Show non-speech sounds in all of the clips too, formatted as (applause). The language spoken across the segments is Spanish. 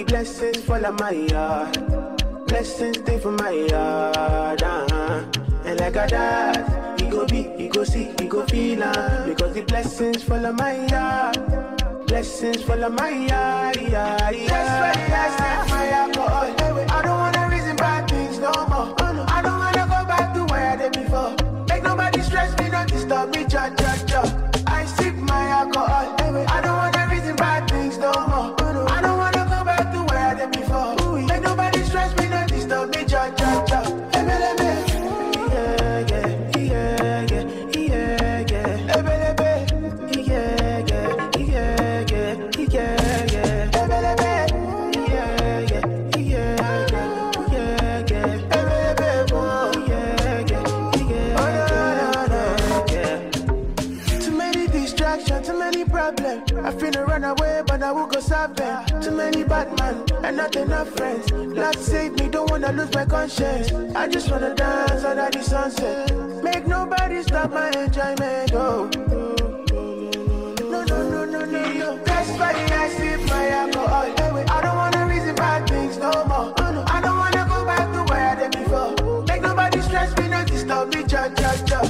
the blessings fall on my yard. Blessings stay for my yard. Uh-huh. And like I died, you go be, you go see, you go feel uh, Because the blessings fall on my yard. Blessings fall on my yard. Yeah, yeah. I set my alcohol. Solve them. Too many bad men and not enough friends. Lord save me, don't wanna lose my conscience. I just wanna dance under the sunset. Make nobody stop my enjoyment. Oh. No, no, no, no, no, no. That's why I sip my alcohol. I don't wanna reason bad things no more. I don't wanna go back to where I did before. Make nobody stress me, not disturb me, cha cha cha.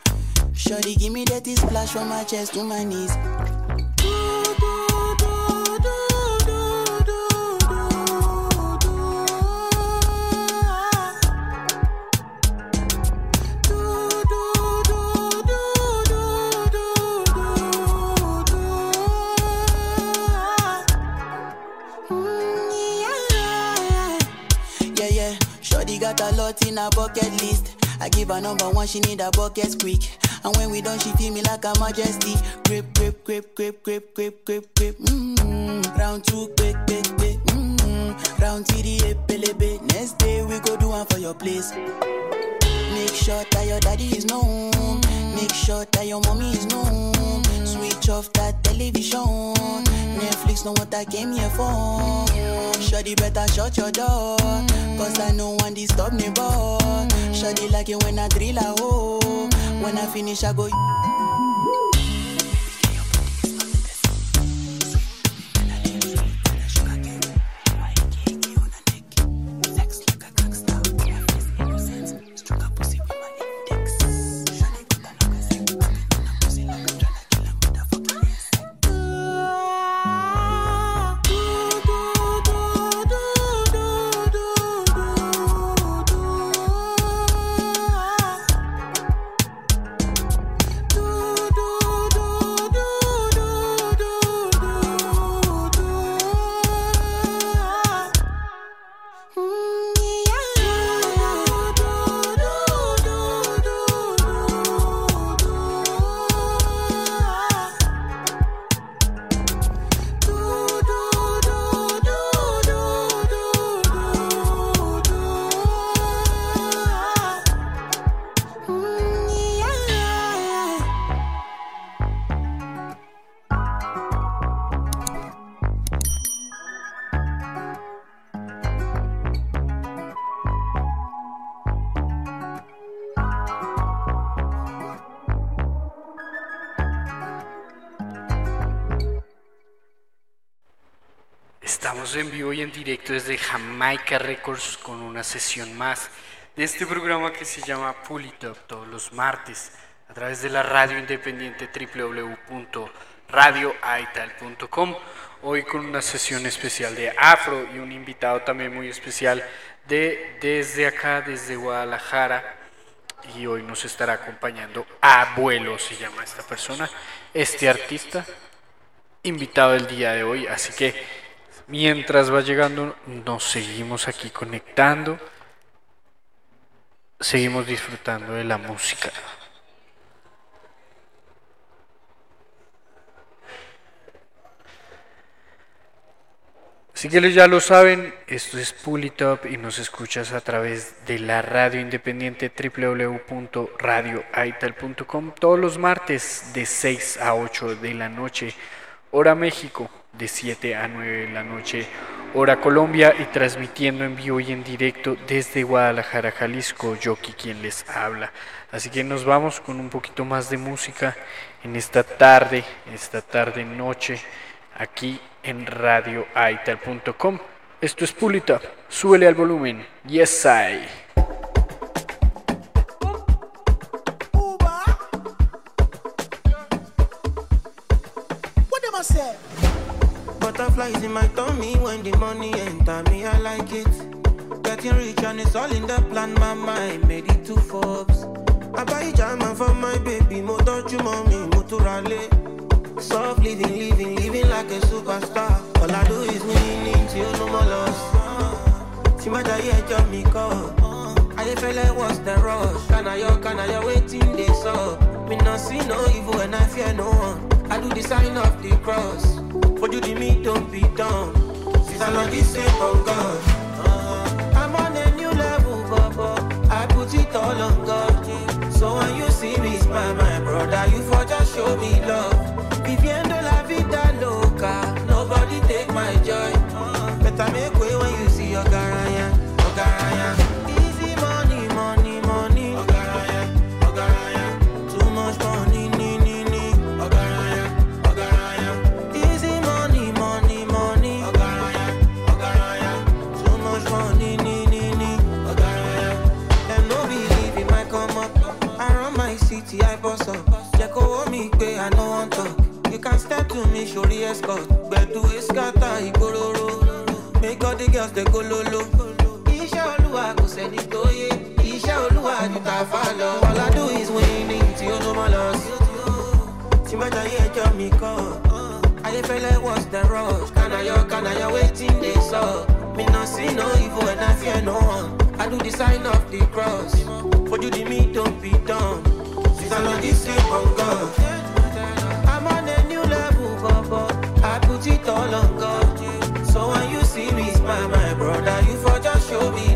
Shorty give me that splash from my chest to my knees. Got a lot in her bucket list. I give her number one, she need a bucket quick. And when we done, she feel me like a majesty. Grip, grip, grip, grip, grip, grip, grip, grip. Mm-hmm. Round two, quick, quick, quick. Mm-hmm. Round three, pelebe. Next day we go do one for your place. Make sure that your daddy is known. Make sure that your mommy is known. Switch off that television. Netflix know what I came here for. Shorty better shut your door. Cause I know one disturb me, boy. Shorty like it when I drill a hole. When I finish, I go. En directo desde Jamaica Records con una sesión más de este programa que se llama Pull It Up todos los martes a través de la radio independiente www.radioaital.com. Hoy con una sesión especial de Afro y un invitado también muy especial de desde acá, desde Guadalajara. Y hoy nos estará acompañando Abuelo, se llama esta persona, este artista invitado el día de hoy. Así que mientras va llegando, nos seguimos aquí conectando, seguimos disfrutando de la música. Así que ya lo saben, esto es Pull It Up y nos escuchas a través de la radio independiente www.radioaital.com todos los martes de 6 a 8 de la noche, hora México, de 7 a 9 de la noche, hora Colombia y transmitiendo en vivo y en directo desde Guadalajara, Jalisco, Yoki quien les habla. Así que nos vamos con un poquito más de música en esta tarde, esta tarde noche, aquí en radioaital.com. Esto es Pulita, súbele al volumen. Yes, I. Butterflies in my tummy when the money enter me, I like it. Getting rich and it's all in the plan, my mind made it to Forbes. I buy jama for my baby, mo touch you mommy, mo rally. Soft living, living, living like a superstar. All I do is winning till no more loss. Job me call. I feel like what's the rush? Can I yo, can I yo, waiting this up? Me not see no evil and I fear no one. I do the sign of the cross. For you the me don't be done. Since I'm not the same on God. Uh, I'm on a new level, Baba. I put it all on God. So when you see me smile, my brother, you for just show me love. Make all the girls go olúwa tó yé. Olúwa. All I do is winning tí ó ló mọ́ lọ sí. The rush? Me see no evil and I fear no one. I do the sign of the cross. Fojú di mi don't be done. Since I know this God. All on God. So when you see me smile, my brother, you for just show me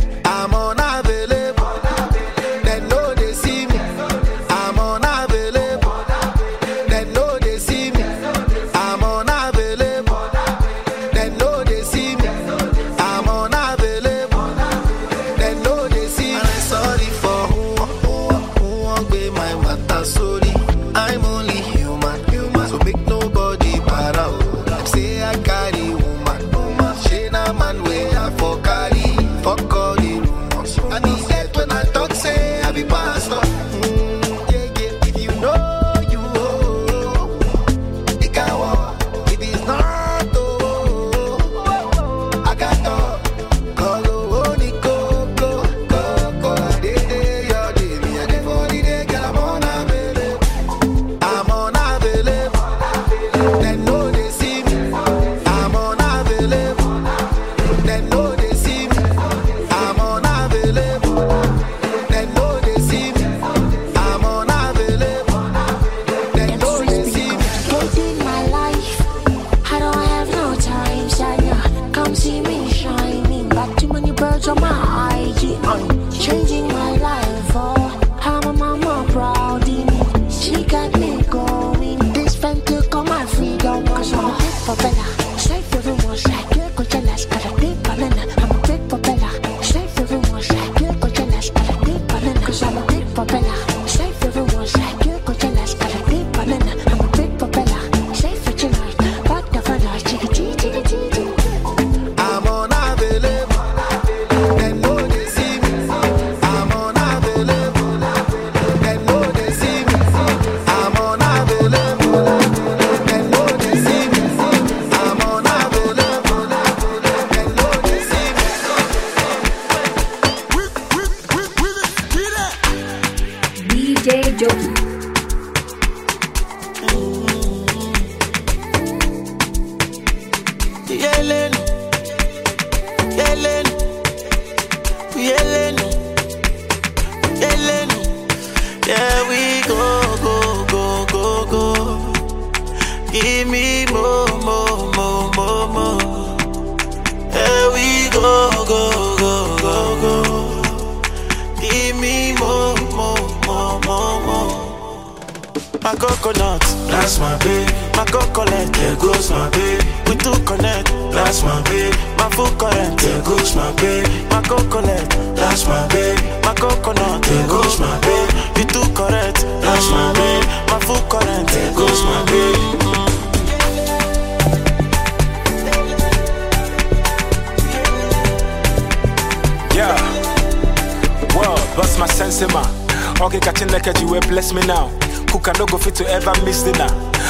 Okay, catching like you bless me now. Cook I no go fit to ever miss dinner.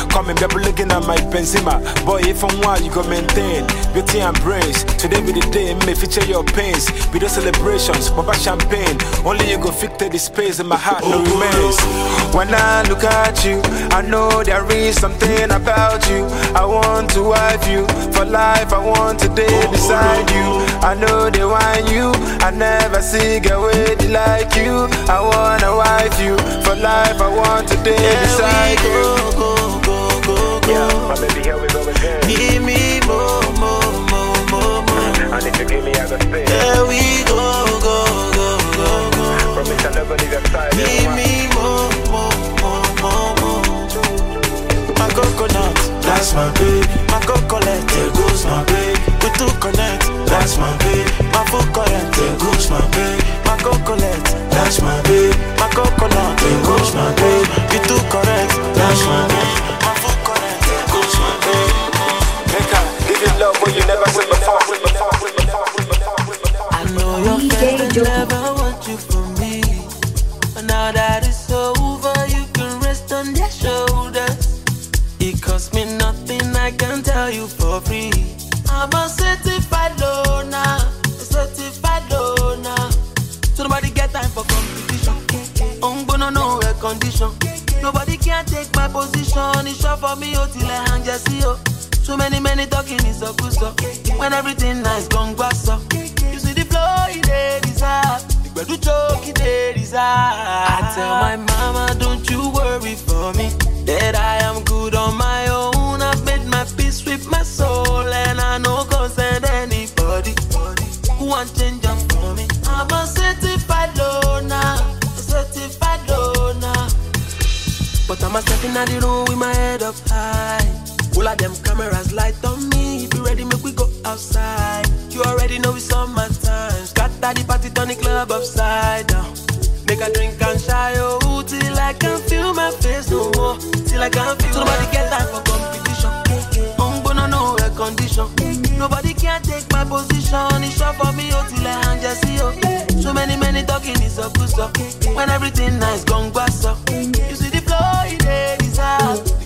Come and be looking at my Benzema. Boy, if I'm wild, you go maintain beauty and brains. Today be the day, may feature your pains. Be the celebrations, papa champagne. Only you go fit the space in my heart, no remains. When I look at you, I know there is something about you. I want to wife you for life. I want to day beside you. I know they want you. I never see a with like you. I wanna wife you for life. I want to day we you. go, go, go, go, go. Yeah, my baby, here we go again. Give me more, more, more, more, more. And if you give me, I go stay. There we go, go, go, go, go. Promise I'll never leave your side. Give me more, more, more, more, more. My coconut, that's my baby. My coconut, there goes my baby. We two connect, that's my baby. My full current, there goes my baby. Coconut, that's my baby. My coconut, there goes my baby. You two correct, that's my baby. My full current, there goes my baby. Make her give you love when you never seen before. I know your friends never want you for me. But now that it's over, you can rest on their shoulders. It costs me nothing, I can tell you position. It's short for me, oh, till I hang just see you. So many, many talking is a good so. When everything nice, gone grass up. You see the flow, it desire. The do choke, it desire. I tell my mama, don't you worry for me. That I am good on my own. I've made my peace with my soul. And I know concern anybody who want change I'm a stepping out the room with my head up high. All of them cameras light on me. If you ready, make we go outside. You already know it's on my time. Scatter the party, turn the club upside down. Make a drink and shy oh till I can feel my face no more. Till I can feel. So nobody get time for competition. I'm gonna know air condition. Nobody can take my position. It's short for me oh till I hang just see oh. So many many talking is a good stuff. When everything nice, gone up.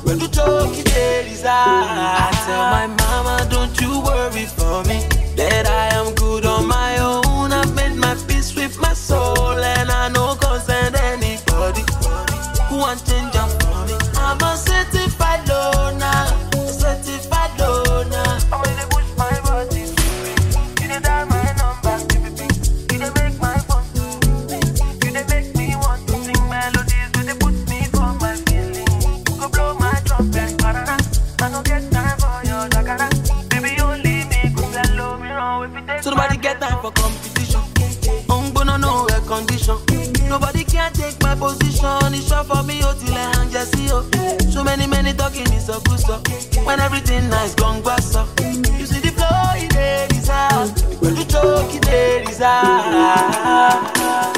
When you choke, it dey desire. I tell my mama, don't you worry for me. So nobody get time for competition. I'm gonna know air condition. Nobody can take my position. It's short for me, oh, till I hang just see, oh. So many, many talking is a good, so. When everything nice, gone grass, up. You see the flow, it is out. When you choke, it is out.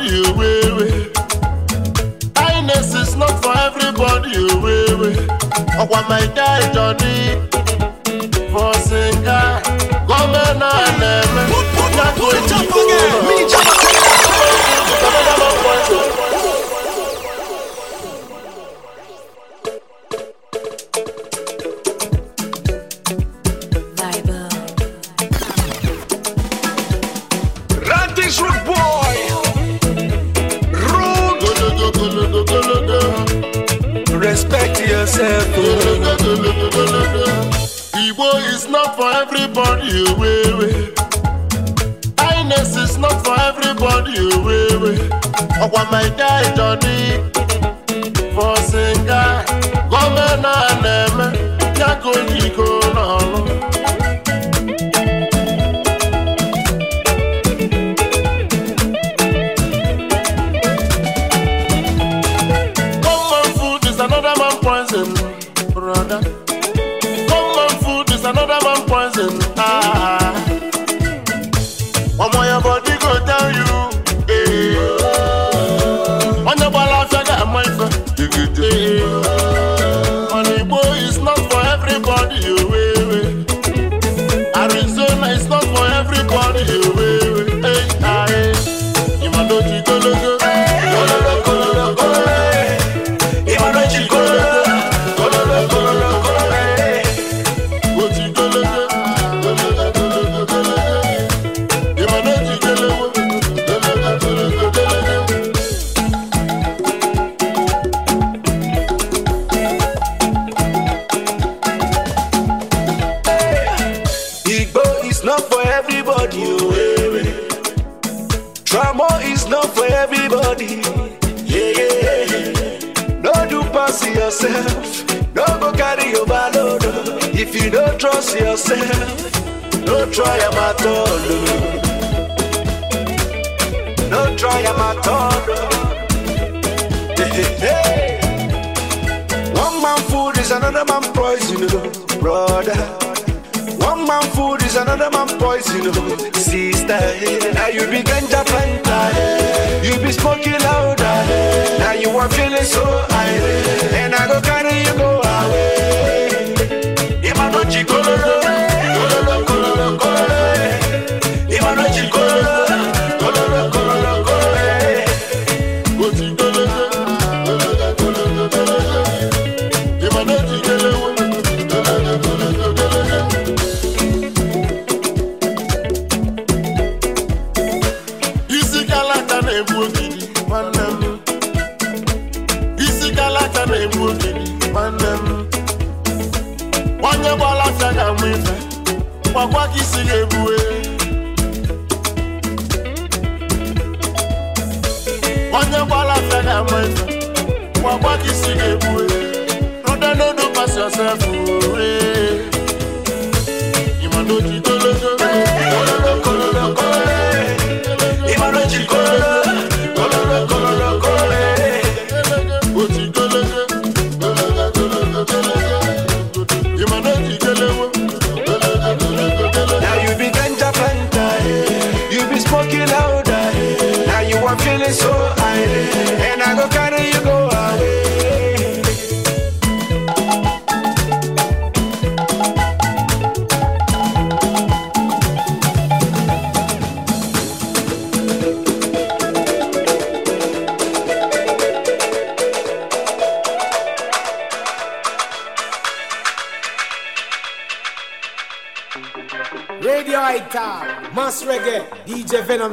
everybody. Kindness is not for everybody, way, way. Oh, my guy, Johnny. my guy Johnny. And I go carry you go.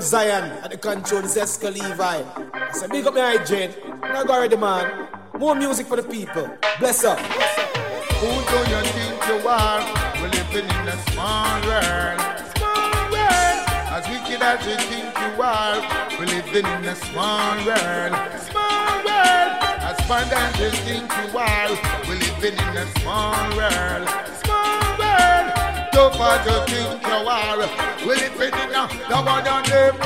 Zion at the control Zeska Levi. So, big up the hygiene. Now go ready, man. More music for the people. Bless up. Who do you think you are? We're living in a small world. Small world. As wicked as you think you are, we're living in a small world. Small world. As fun as you think you are, we're living in a small world. So far you think you are, we're living in a the one on them.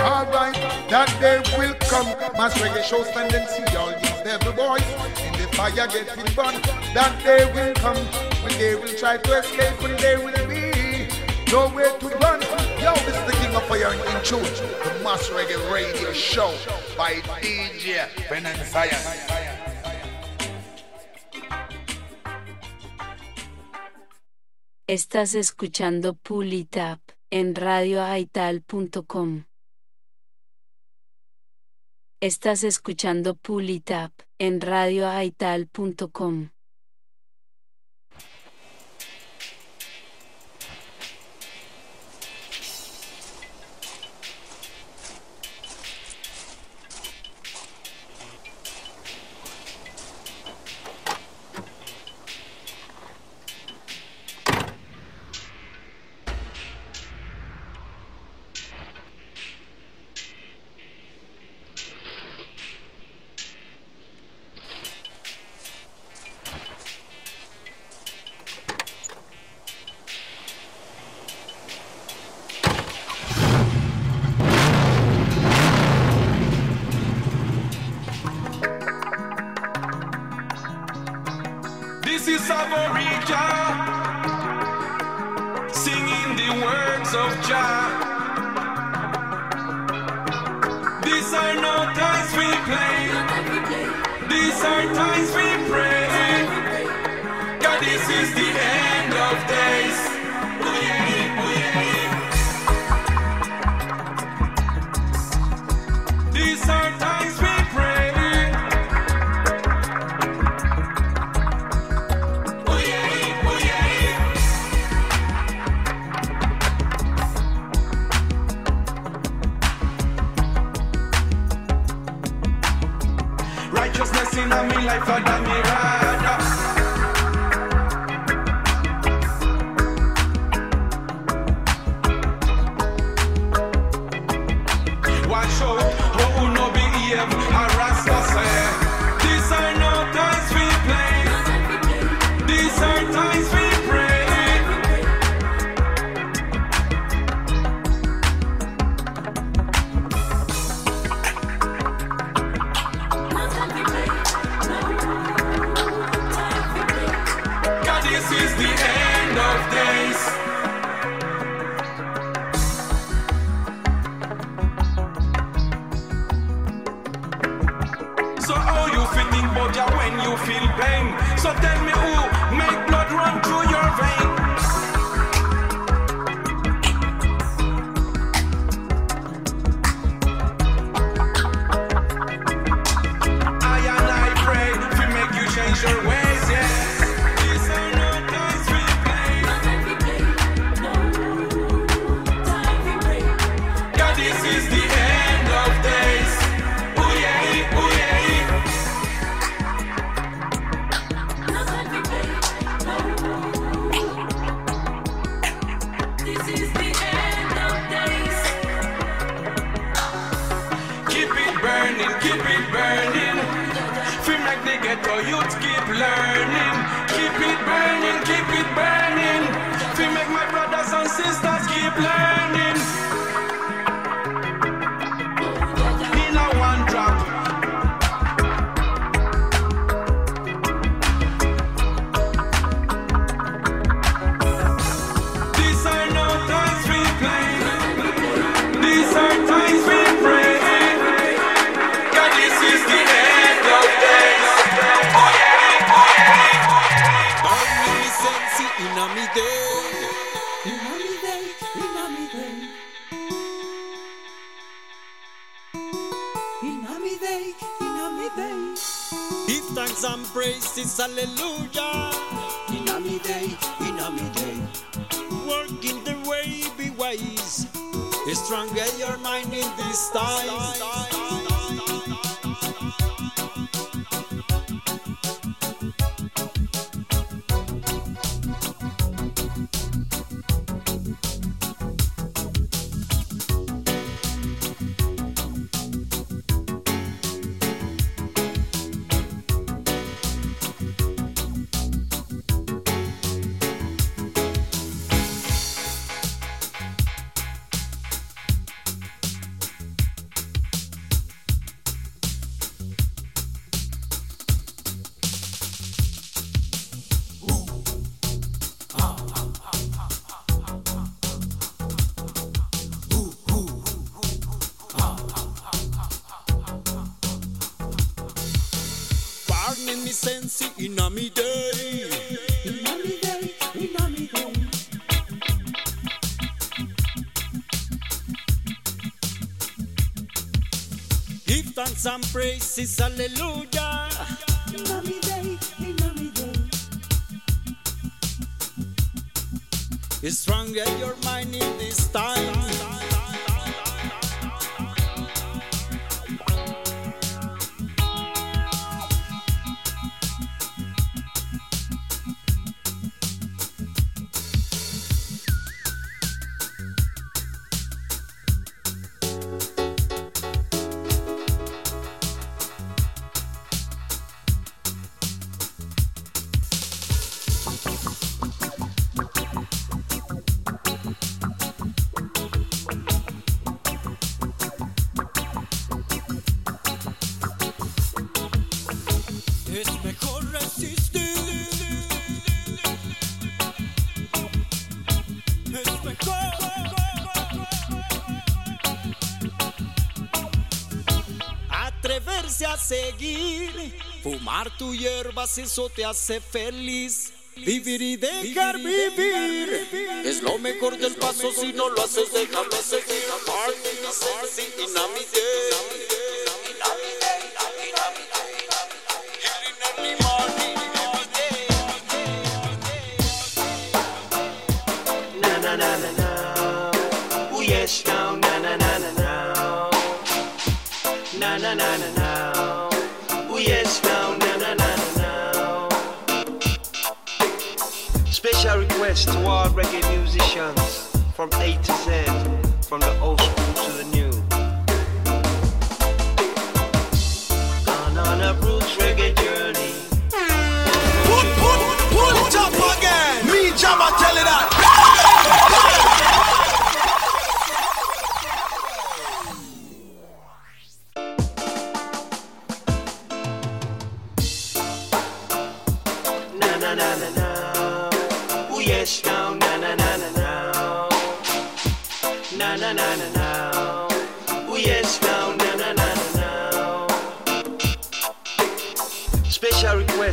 That day will come. Mass reggae shows tendency, all these devil boys in the fire getting burned. That day will come when they will try to escape, when they will be nowhere to run. Yo, this is the King of Fire in tune, the Mass Reggae Radio Show by DJ Ben and Science. Estás escuchando Pull It Up en radioaital.com. Estás escuchando Pull It Up en radioaital.com. ways. Stronger your mind in these times. some praises, hallelujah. It's stronger your mind in this time. eso te hace feliz. Vivir y dejar vivir es lo mejor del paso. Si no lo haces, déjame seguir.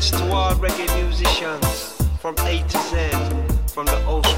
best all reggae musicians from A to Z, from the ocean.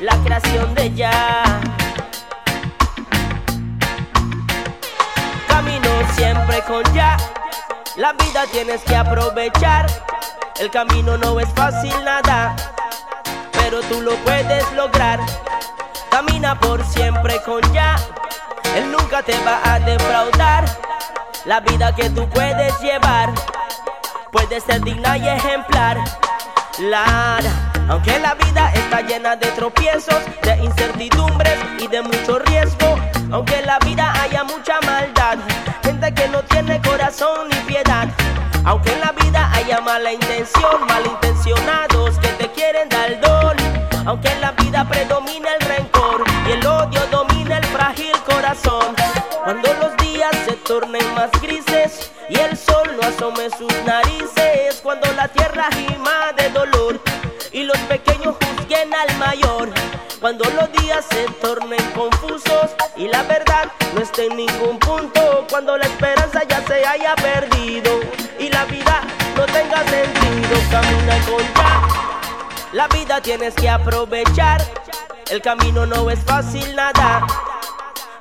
La creación de ya. Camino siempre con ya, la vida tienes que aprovechar. El camino no es fácil nada, pero tú lo puedes lograr. Camina por siempre con ya, él nunca te va a defraudar. La vida que tú puedes llevar puede ser digna y ejemplar. Lara, aunque la vida está llena de tropiezos, de incertidumbres y de mucho riesgo, aunque en la vida haya mucha maldad, gente que no tiene corazón ni piedad. Aunque en la vida haya mala intención, malintencionados que te quieren dar don. Aunque en la vida predomina el rencor y el odio domina el frágil corazón. Cuando los días se tornen más grises y el sol no asome sus narices. Cuando la tierra gima de dolor y los pequeños juzguen al mayor. Cuando los días se tornen confusos y la verdad no esté en ningún punto. Cuando la esperanza ya se haya perdido y la vida no tenga sentido. Camina con ya. La vida tienes que aprovechar. El camino no es fácil nada,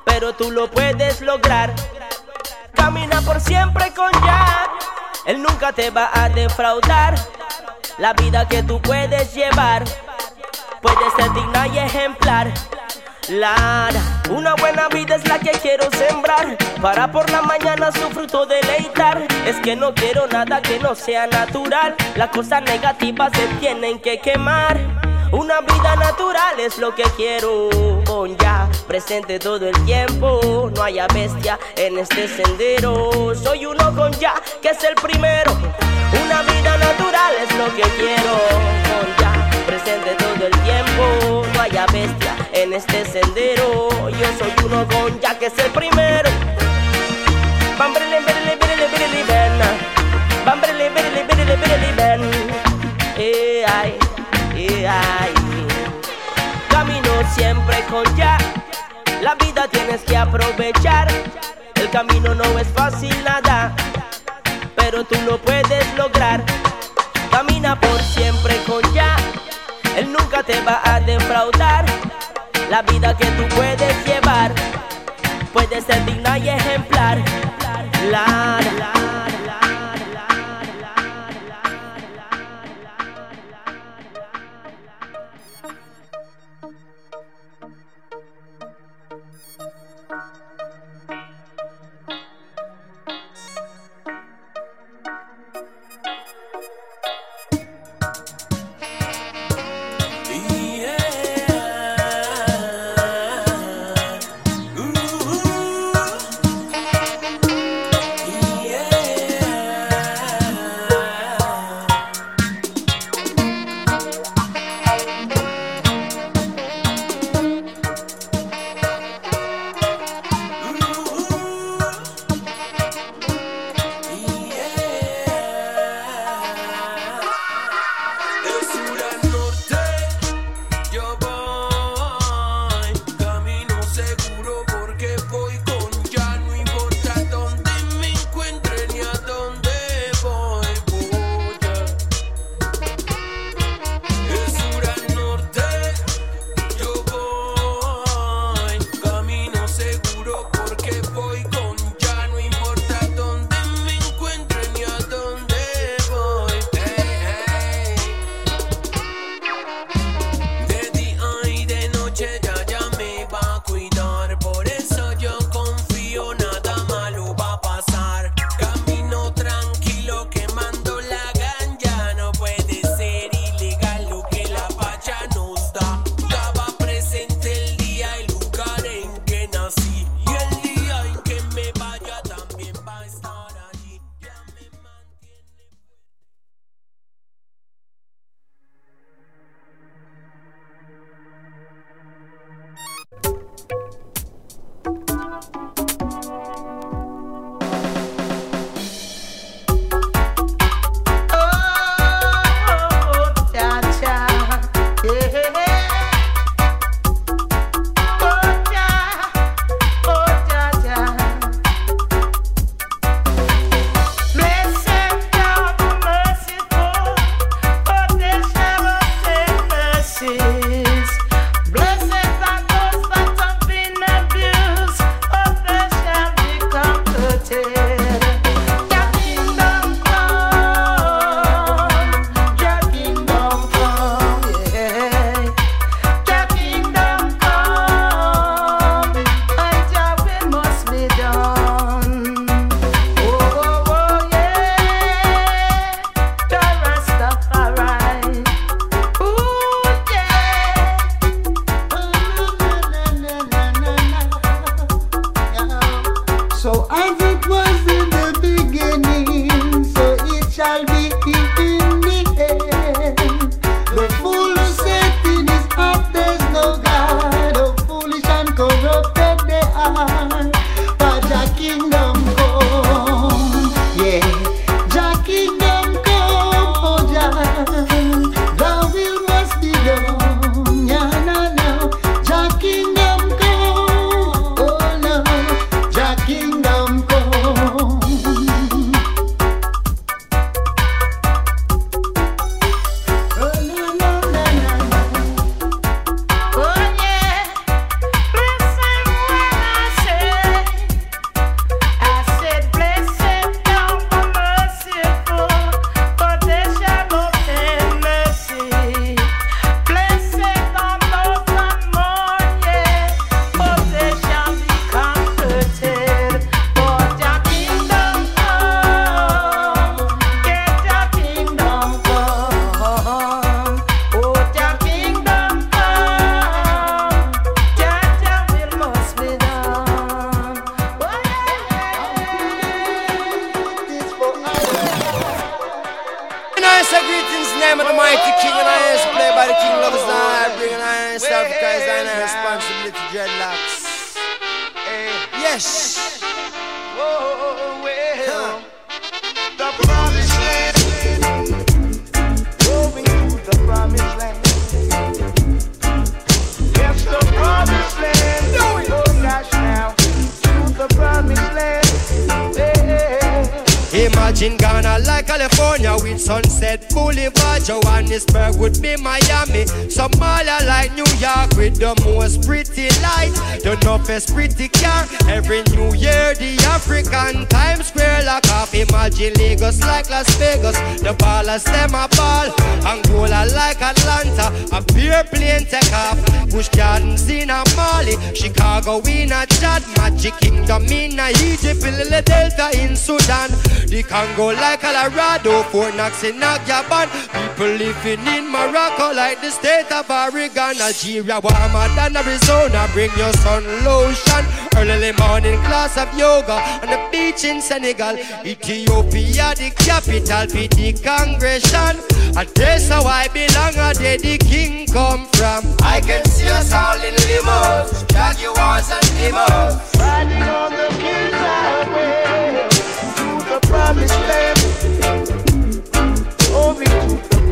pero tú lo puedes lograr. Camina por siempre con ya. Él nunca te va a defraudar. La vida que tú puedes llevar puede ser digna y ejemplar. Lara, una buena vida es la que quiero sembrar. Para por la mañana su fruto deleitar. Es que no quiero nada que no sea natural. Las cosas negativas se tienen que quemar una vida natural es lo que quiero con ya presente todo el tiempo. No haya bestia en este sendero. Soy uno con ya que es el primero. Una vida natural es lo que quiero con ya presente todo el tiempo. No haya bestia en este sendero. Yo soy uno con ya que es el primero. Siempre con ya. La vida tienes que aprovechar. El camino no es fácil nada, pero tú lo puedes lograr. Camina por siempre con ya. Él nunca te va a defraudar. La vida que tú puedes llevar puede ser digna y ejemplar. La, la, Fort Knox in Nagyaban. People living in Morocco like the state of Oregon. Algeria warmer than Arizona. Bring your sun lotion. Early morning class of yoga on the beach in Senegal. Ethiopia, the capital, for the congregation. And that's how I belong, and there the king come from. I can see us all in limos, Jaguars and limos. Riding on the king's highway to the promised land.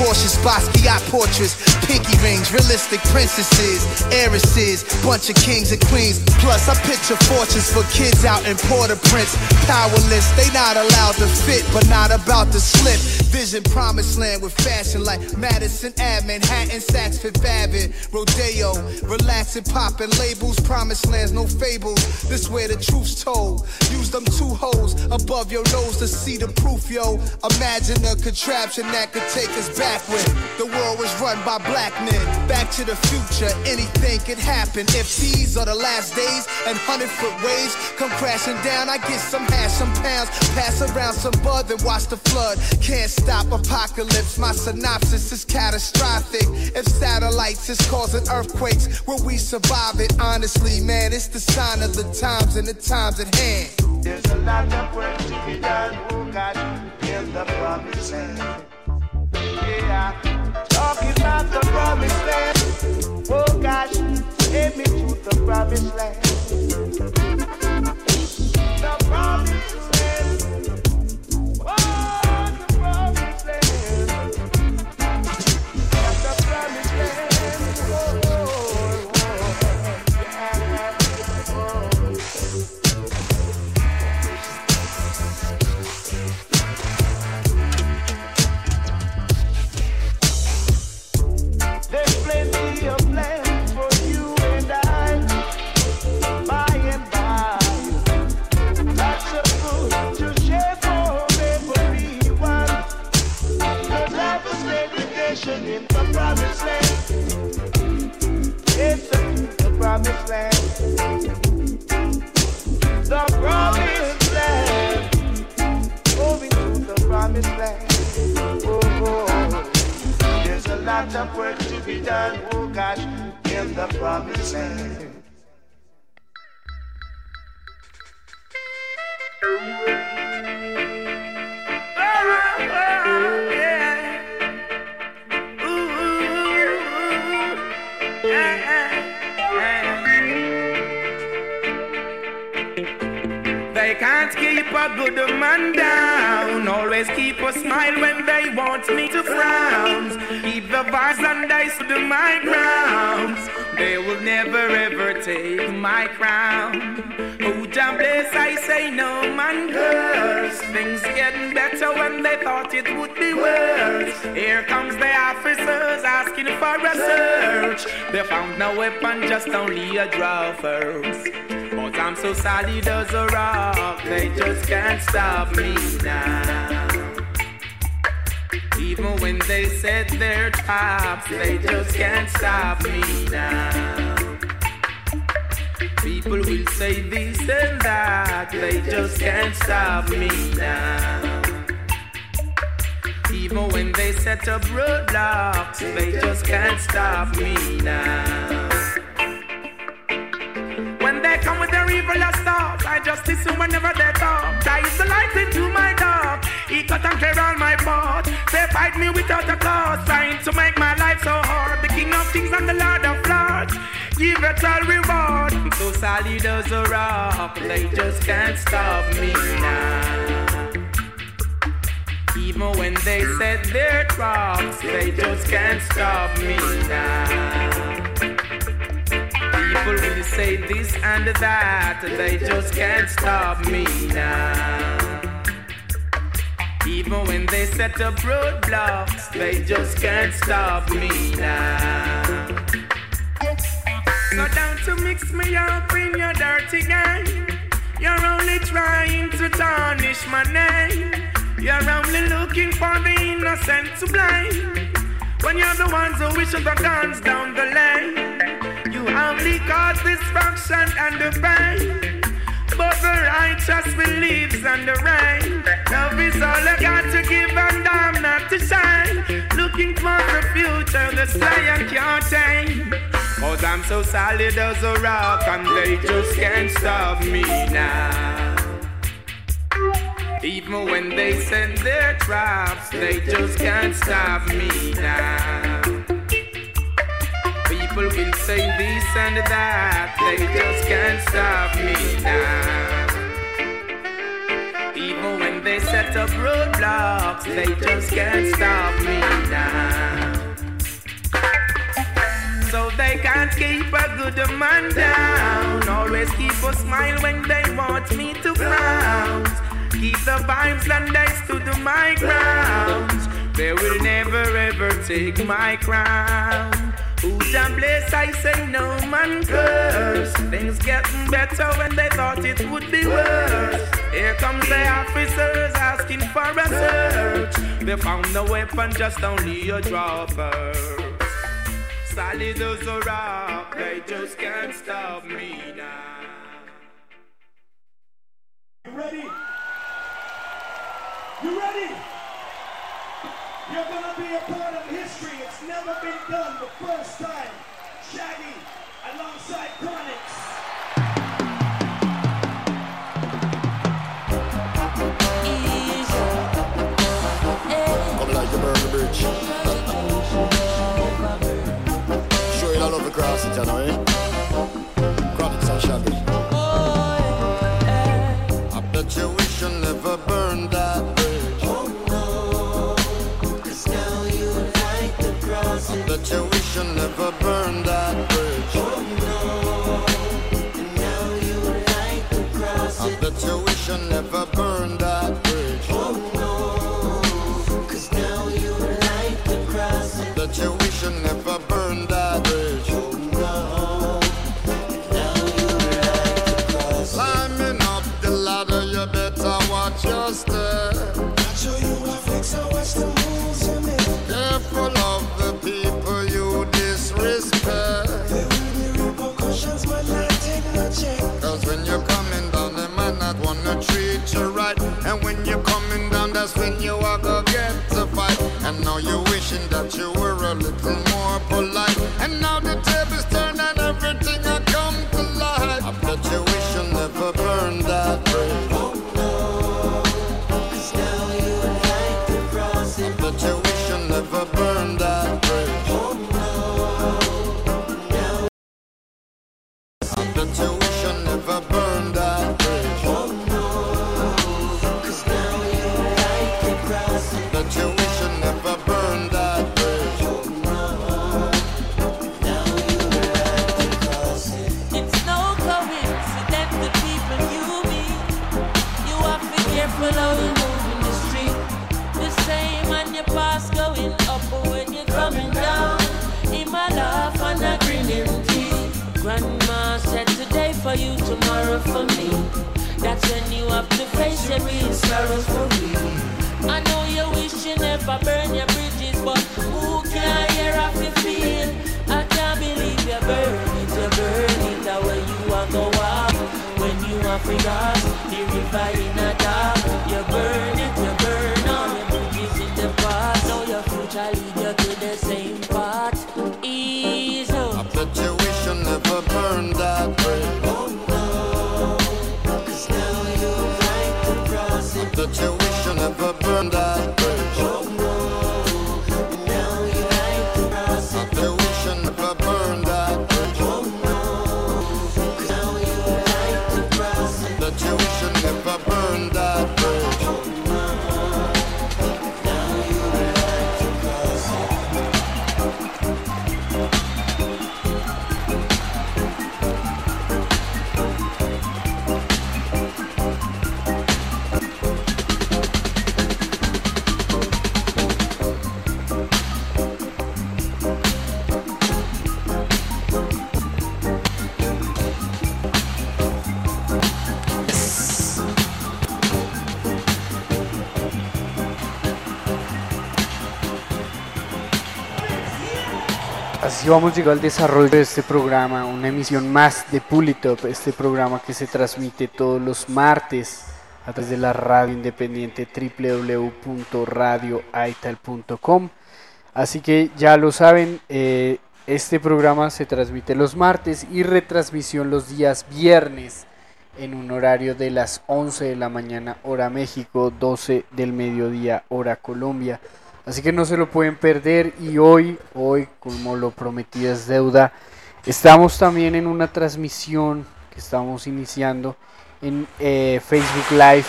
Porsches, Basquiat portraits, pinky rings, realistic princesses, heiresses, bunch of kings and queens. Plus, I picture fortunes for kids out in Port-au-Prince. Powerless, they not allowed to fit, but not about to slip. Vision promised land with fashion like Madison Ave, Manhattan, Saks Fifth Avenue, Rodeo. Relaxing, popping labels, promised lands, no fables. This where the truth's told. Use them two holes above your nose to see the proof, yo. Imagine a contraption that could take us back when the world was run by black men. Back to the future, anything could happen. If these are the last days and hundred foot waves come crashing down, I get some hash, some pounds, pass around some bud, then watch the flood. Can't stop apocalypse. My synopsis is catastrophic. If satellites is causing earthquakes, will we survive it? Honestly, man, it's the sign of the times and the times at hand. There's a lot of work to be done, oh God, in the promised land. Yeah, the promised land. Oh gosh, take me to the promised land. The they just can't stop me now. Even when they set their traps, they just can't stop me now. People will say this and that, they just can't stop me now. Even when they set up roadblocks, they just can't stop me now. So don't to mix me up in your dirty game. You're only trying to tarnish my name. You're only looking for the innocent to blame. When you're the ones who wish the guns down the lane. You only cause destruction and the pain. But the righteous believes in the rain. Love is all I got to give and I'm not to shine. Looking for the future, the sky can't tame. Cause I'm so solid as a rock and they just can't stop me now. Even when they set their traps, they just can't stop me now. People will say this and that, they just can't stop me now. Even when they set up roadblocks, they just can't stop me now. So they can't keep a good man down. Always keep a smile when they want me to frown. Keep the vibes and I stood to my ground. They will never ever take my crown. Who's a bless? I say no man curse. Things getting better when they thought it would be worse. Here comes the officers asking for a search. They found no weapon, just only a dropper. Solid as a rock, they just can't stop me now. You ready? You ready? You're gonna be a part of history. It's never been done the first time. Shaggy alongside Chronix. You love the cross it, you know, eh? Chronics and Shaggy. I bet you wish you never burned that bridge. Oh no, cause now you like the cross. I bet you wish you never burned that bridge. Oh no, and now you like the cross. I bet you wish you never burned that when you are gonna get to fight. And now you're wishing that you were a little more polite. And now the tables turned and everything for you, tomorrow for me. That's when you have to face your real sorrow for real. I know you wish you never burn your bridges, but who can hear how you feel? I can't believe you burn it, you burn it away. You are go walk when you are free the river in Así vamos llegando al desarrollo de este programa, una emisión más de Pull It Up, este programa que se transmite todos los martes a través de la radio independiente www.radioaital.com. Así que ya lo saben, eh, este programa se transmite los martes y retransmisión los días viernes en un horario de las 11 de la mañana hora México, 12 del mediodía hora Colombia. Así que no se lo pueden perder y hoy, hoy, como lo prometí es deuda, estamos también en una transmisión que estamos iniciando en eh, Facebook Live,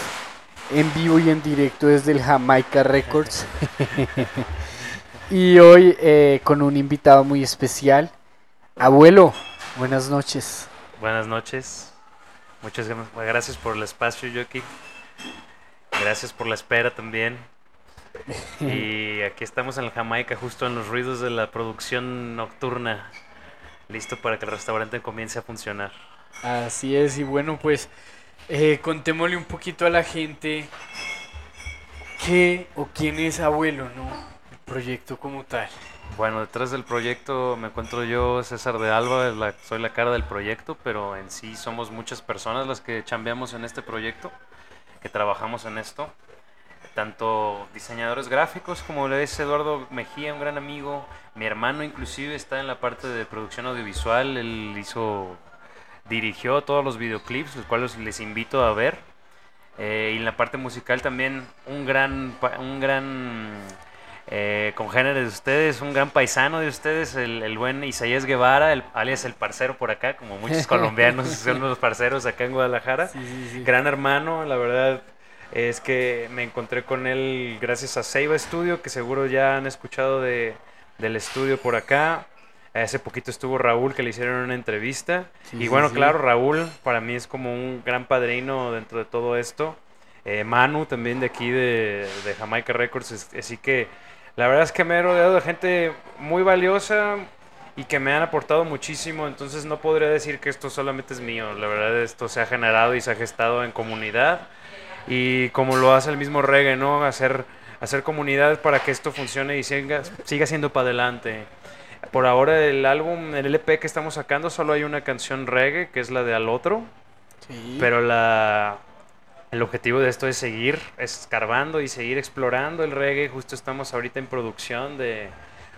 en vivo y en directo desde el Jamaica Records. (laughs) y hoy eh, con un invitado muy especial, abuelo, buenas noches. Buenas noches. Muchas gra- gracias por el espacio, Yoki. Gracias por la espera también. (laughs) Y aquí estamos en el Jamaica, justo en los ruidos de la producción nocturna, listo para que el restaurante comience a funcionar. Así es, y bueno, pues eh, contémosle un poquito a la gente qué o quién es abuelo, ¿no? El proyecto como tal. Bueno, detrás del proyecto me encuentro yo, César de Alba, la- soy la cara del proyecto, pero en sí somos muchas personas las que chambeamos en este proyecto, que trabajamos en esto. Tanto diseñadores gráficos como lo es Eduardo Mejía, un gran amigo. Mi hermano inclusive está en la parte de producción audiovisual, él hizo, dirigió todos los videoclips, los cuales les invito a ver. Eh, y en la parte musical también un gran, un gran eh, congénere de ustedes, un gran paisano de ustedes, el, el buen Isaías Guevara, el, alias el parcero por acá, como muchos (laughs) colombianos son los parceros acá en Guadalajara. Gran hermano, la verdad es que me encontré con él gracias a Seiba Studio, que seguro ya han escuchado de, del estudio por acá. Hace poquito estuvo Raúl, que le hicieron una entrevista. Sí, y bueno, sí. claro, Raúl para mí es como un gran padrino dentro de todo esto. Eh, Manu también de aquí de, de Jamaica Records. es- Así que la verdad es que me he rodeado de gente muy valiosa y que me han aportado muchísimo. Entonces no podría decir que esto solamente es mío. La verdad esto se ha generado y se ha gestado en comunidad. Y como lo hace el mismo reggae, ¿no? Hacer, hacer comunidad para que esto funcione y siga, siga siendo para adelante. Por ahora el álbum, el LP que estamos sacando, solo hay una canción reggae, que es la de Al Otro. Sí. Pero la, el objetivo de esto es seguir escarbando y seguir explorando el reggae. Justo estamos ahorita en producción de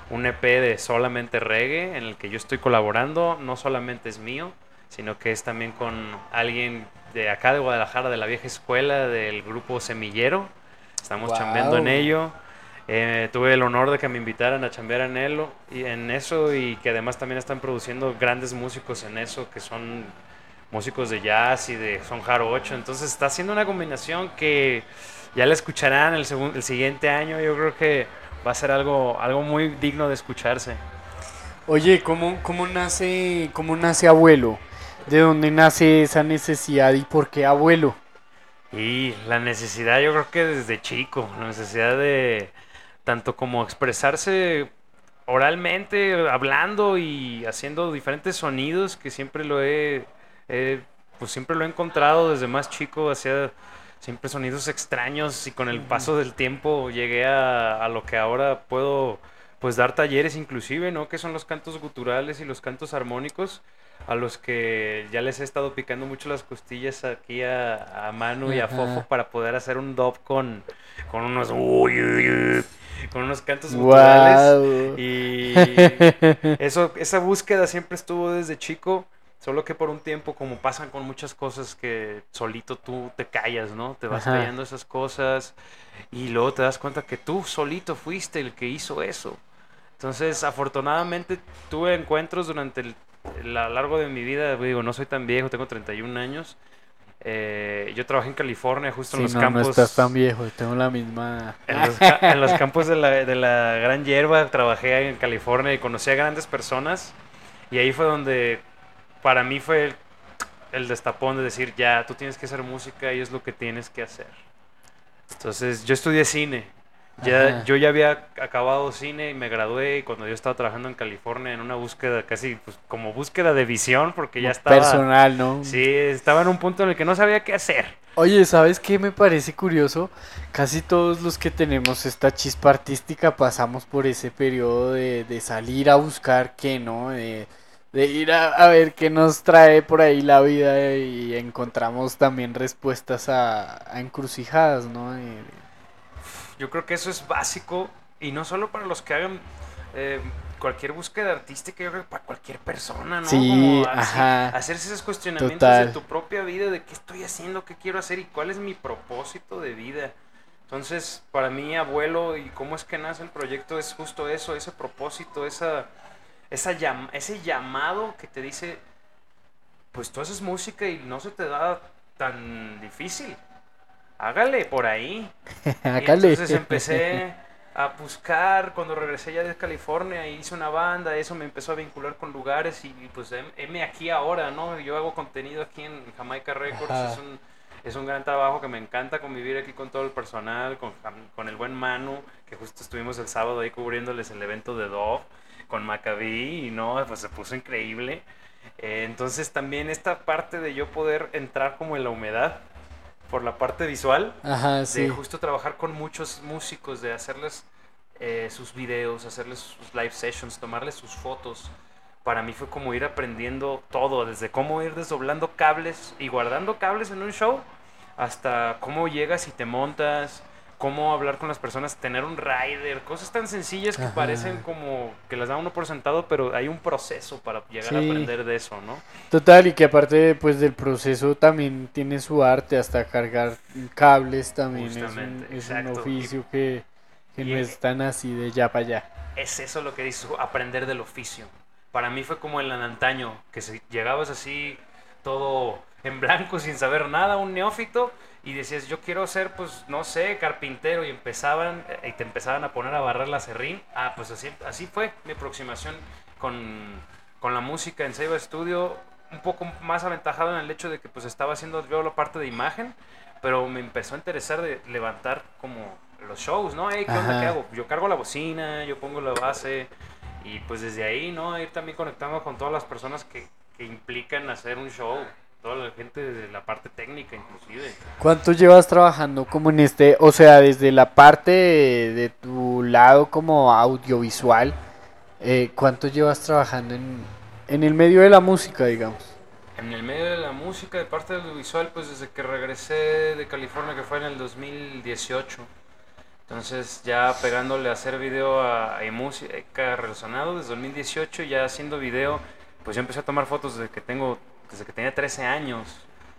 un EP de solamente reggae, en el que yo estoy colaborando. No solamente es mío, sino que es también con alguien de acá de Guadalajara, de la vieja escuela, del grupo Semillero. Estamos Guau. chambeando en ello. Eh, tuve el honor de que me invitaran a chambear en, él, y en eso y que además también están produciendo grandes músicos en eso, que son músicos de jazz y de son jarocho. Entonces está haciendo una combinación que ya la escucharán el, segun- el siguiente año. Yo creo que va a ser algo, algo muy digno de escucharse. Oye, ¿cómo, cómo, nace, ¿cómo nace abuelo? ¿De dónde nace esa necesidad y por qué abuelo? Y la necesidad, yo creo que desde chico, la necesidad de tanto como expresarse oralmente, hablando y haciendo diferentes sonidos que siempre lo he, pues siempre lo he encontrado desde más chico, hacía siempre sonidos extraños y con el paso del tiempo llegué a, a lo que ahora puedo pues dar talleres inclusive, ¿no? Que son los cantos guturales y los cantos armónicos a los que ya les he estado picando mucho las costillas aquí a, a Manu y a Ajá. Fofo para poder hacer un dub con, con unos uy, uy, uy, con unos cantos guturales y (laughs) eso esa búsqueda siempre estuvo desde chico solo que por un tiempo como pasan con muchas cosas que solito tú te callas no te vas Ajá. callando esas cosas y luego te das cuenta que tú solito fuiste el que hizo eso entonces afortunadamente tuve encuentros durante el- a lo largo de mi vida digo no soy tan viejo tengo 31 años Eh, yo trabajé en California justo en Sí, los no, campos no estás tan viejo, tengo la misma... en los, en los campos de la, de la Gran Hierba trabajé en California y conocí a grandes personas. Y ahí fue donde para mí fue el, el destapón de decir, ya, tú tienes que hacer música y es lo que tienes que hacer. Entonces, yo estudié cine. Ya, Ajá. yo ya había acabado cine y me gradué y cuando yo estaba trabajando en California en una búsqueda casi pues, como búsqueda de visión porque ya estaba Personal, ¿no? Sí, estaba en un punto en el que no sabía qué hacer. Oye, ¿sabes qué me parece curioso? Casi todos los que tenemos esta chispa artística pasamos por ese periodo de, de salir a buscar qué, ¿no? De, de ir a, a ver qué nos trae por ahí la vida y encontramos también respuestas a, a encrucijadas, ¿no? De- Yo creo que eso es básico y no solo para los que hagan eh, cualquier búsqueda artística, yo creo que para cualquier persona, ¿no? Sí, Como así, ajá. hacerse esos cuestionamientos Total. de tu propia vida, de qué estoy haciendo, qué quiero hacer y cuál es mi propósito de vida. Entonces, para mí, abuelo, y cómo es que nace el proyecto, es justo eso, ese propósito, esa, esa ese llamado que te dice, pues tú haces música y no se te da tan difícil. Hágale por ahí. (laughs) Entonces empecé a buscar cuando regresé ya de California y hice una banda, eso me empezó a vincular con lugares y pues hem- heme aquí ahora, ¿no? Yo hago contenido aquí en Jamaica Records, Ajá. es un, es un gran trabajo que me encanta convivir aquí con todo el personal, con, con el buen Manu, que justo estuvimos el sábado ahí cubriéndoles el evento de Dove, con Maccabi y no, pues se puso increíble. Eh, entonces también esta parte de yo poder entrar como en la humedad por la parte visual, Ajá, de justo trabajar con muchos músicos, de hacerles eh, sus videos, hacerles sus live sessions, tomarles sus fotos. Para mí fue como ir aprendiendo todo, desde cómo ir desdoblando cables y guardando cables en un show, hasta cómo llegas y te montas, cómo hablar con las personas, tener un rider, cosas tan sencillas que Ajá. parecen como que las da uno por sentado, pero hay un proceso para llegar a aprender de eso, ¿no? Total, y que aparte pues del proceso también tiene su arte, hasta cargar cables también es un, Justamente, es un oficio que, que no es tan así de ya para allá. es eso lo que dices, aprender del oficio. Para mí fue como el antaño, que se, llegabas así todo en blanco sin saber nada, un neófito, y decías, yo quiero ser, pues, no sé, carpintero, y empezaban, eh, y te empezaban a poner a barrer la serrín. Ah, pues así, así fue mi aproximación con, con la música en Seiba Studio, un poco más aventajado en el hecho de que pues estaba haciendo yo la parte de imagen, pero me empezó a interesar de levantar como los shows, ¿no? Hey, ¿qué onda? ¿Qué hago? Yo cargo la bocina, yo pongo la base y pues desde ahí, ¿no? Ir también conectando con todas las personas que, que implican hacer un show, toda la gente de la parte técnica inclusive. ¿Cuánto llevas trabajando como en este, o sea, desde la parte de, de tu lado como audiovisual, eh, cuánto llevas trabajando en, en el medio de la música, digamos? En el medio de la música, de parte del visual, pues desde que regresé de California, que fue en el 2018. Entonces ya pegándole a hacer video a, a música relacionado desde 2018, ya haciendo video, pues yo empecé a tomar fotos desde que tengo, desde que tenía 13 años.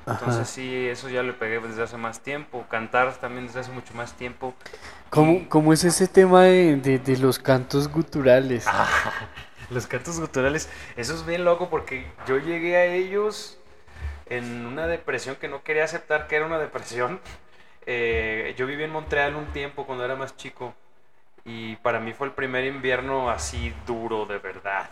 Entonces Ajá. sí, eso ya lo pegué desde hace más tiempo. Cantar también desde hace mucho más tiempo. ¿Cómo, cómo es ese tema de, de- de los cantos guturales? (laughs) Los cantos guturales, eso es bien loco porque yo llegué a ellos en una depresión que no quería aceptar que era una depresión. Eh, yo viví en Montreal un tiempo cuando era más chico y para mí fue el primer invierno así duro de verdad.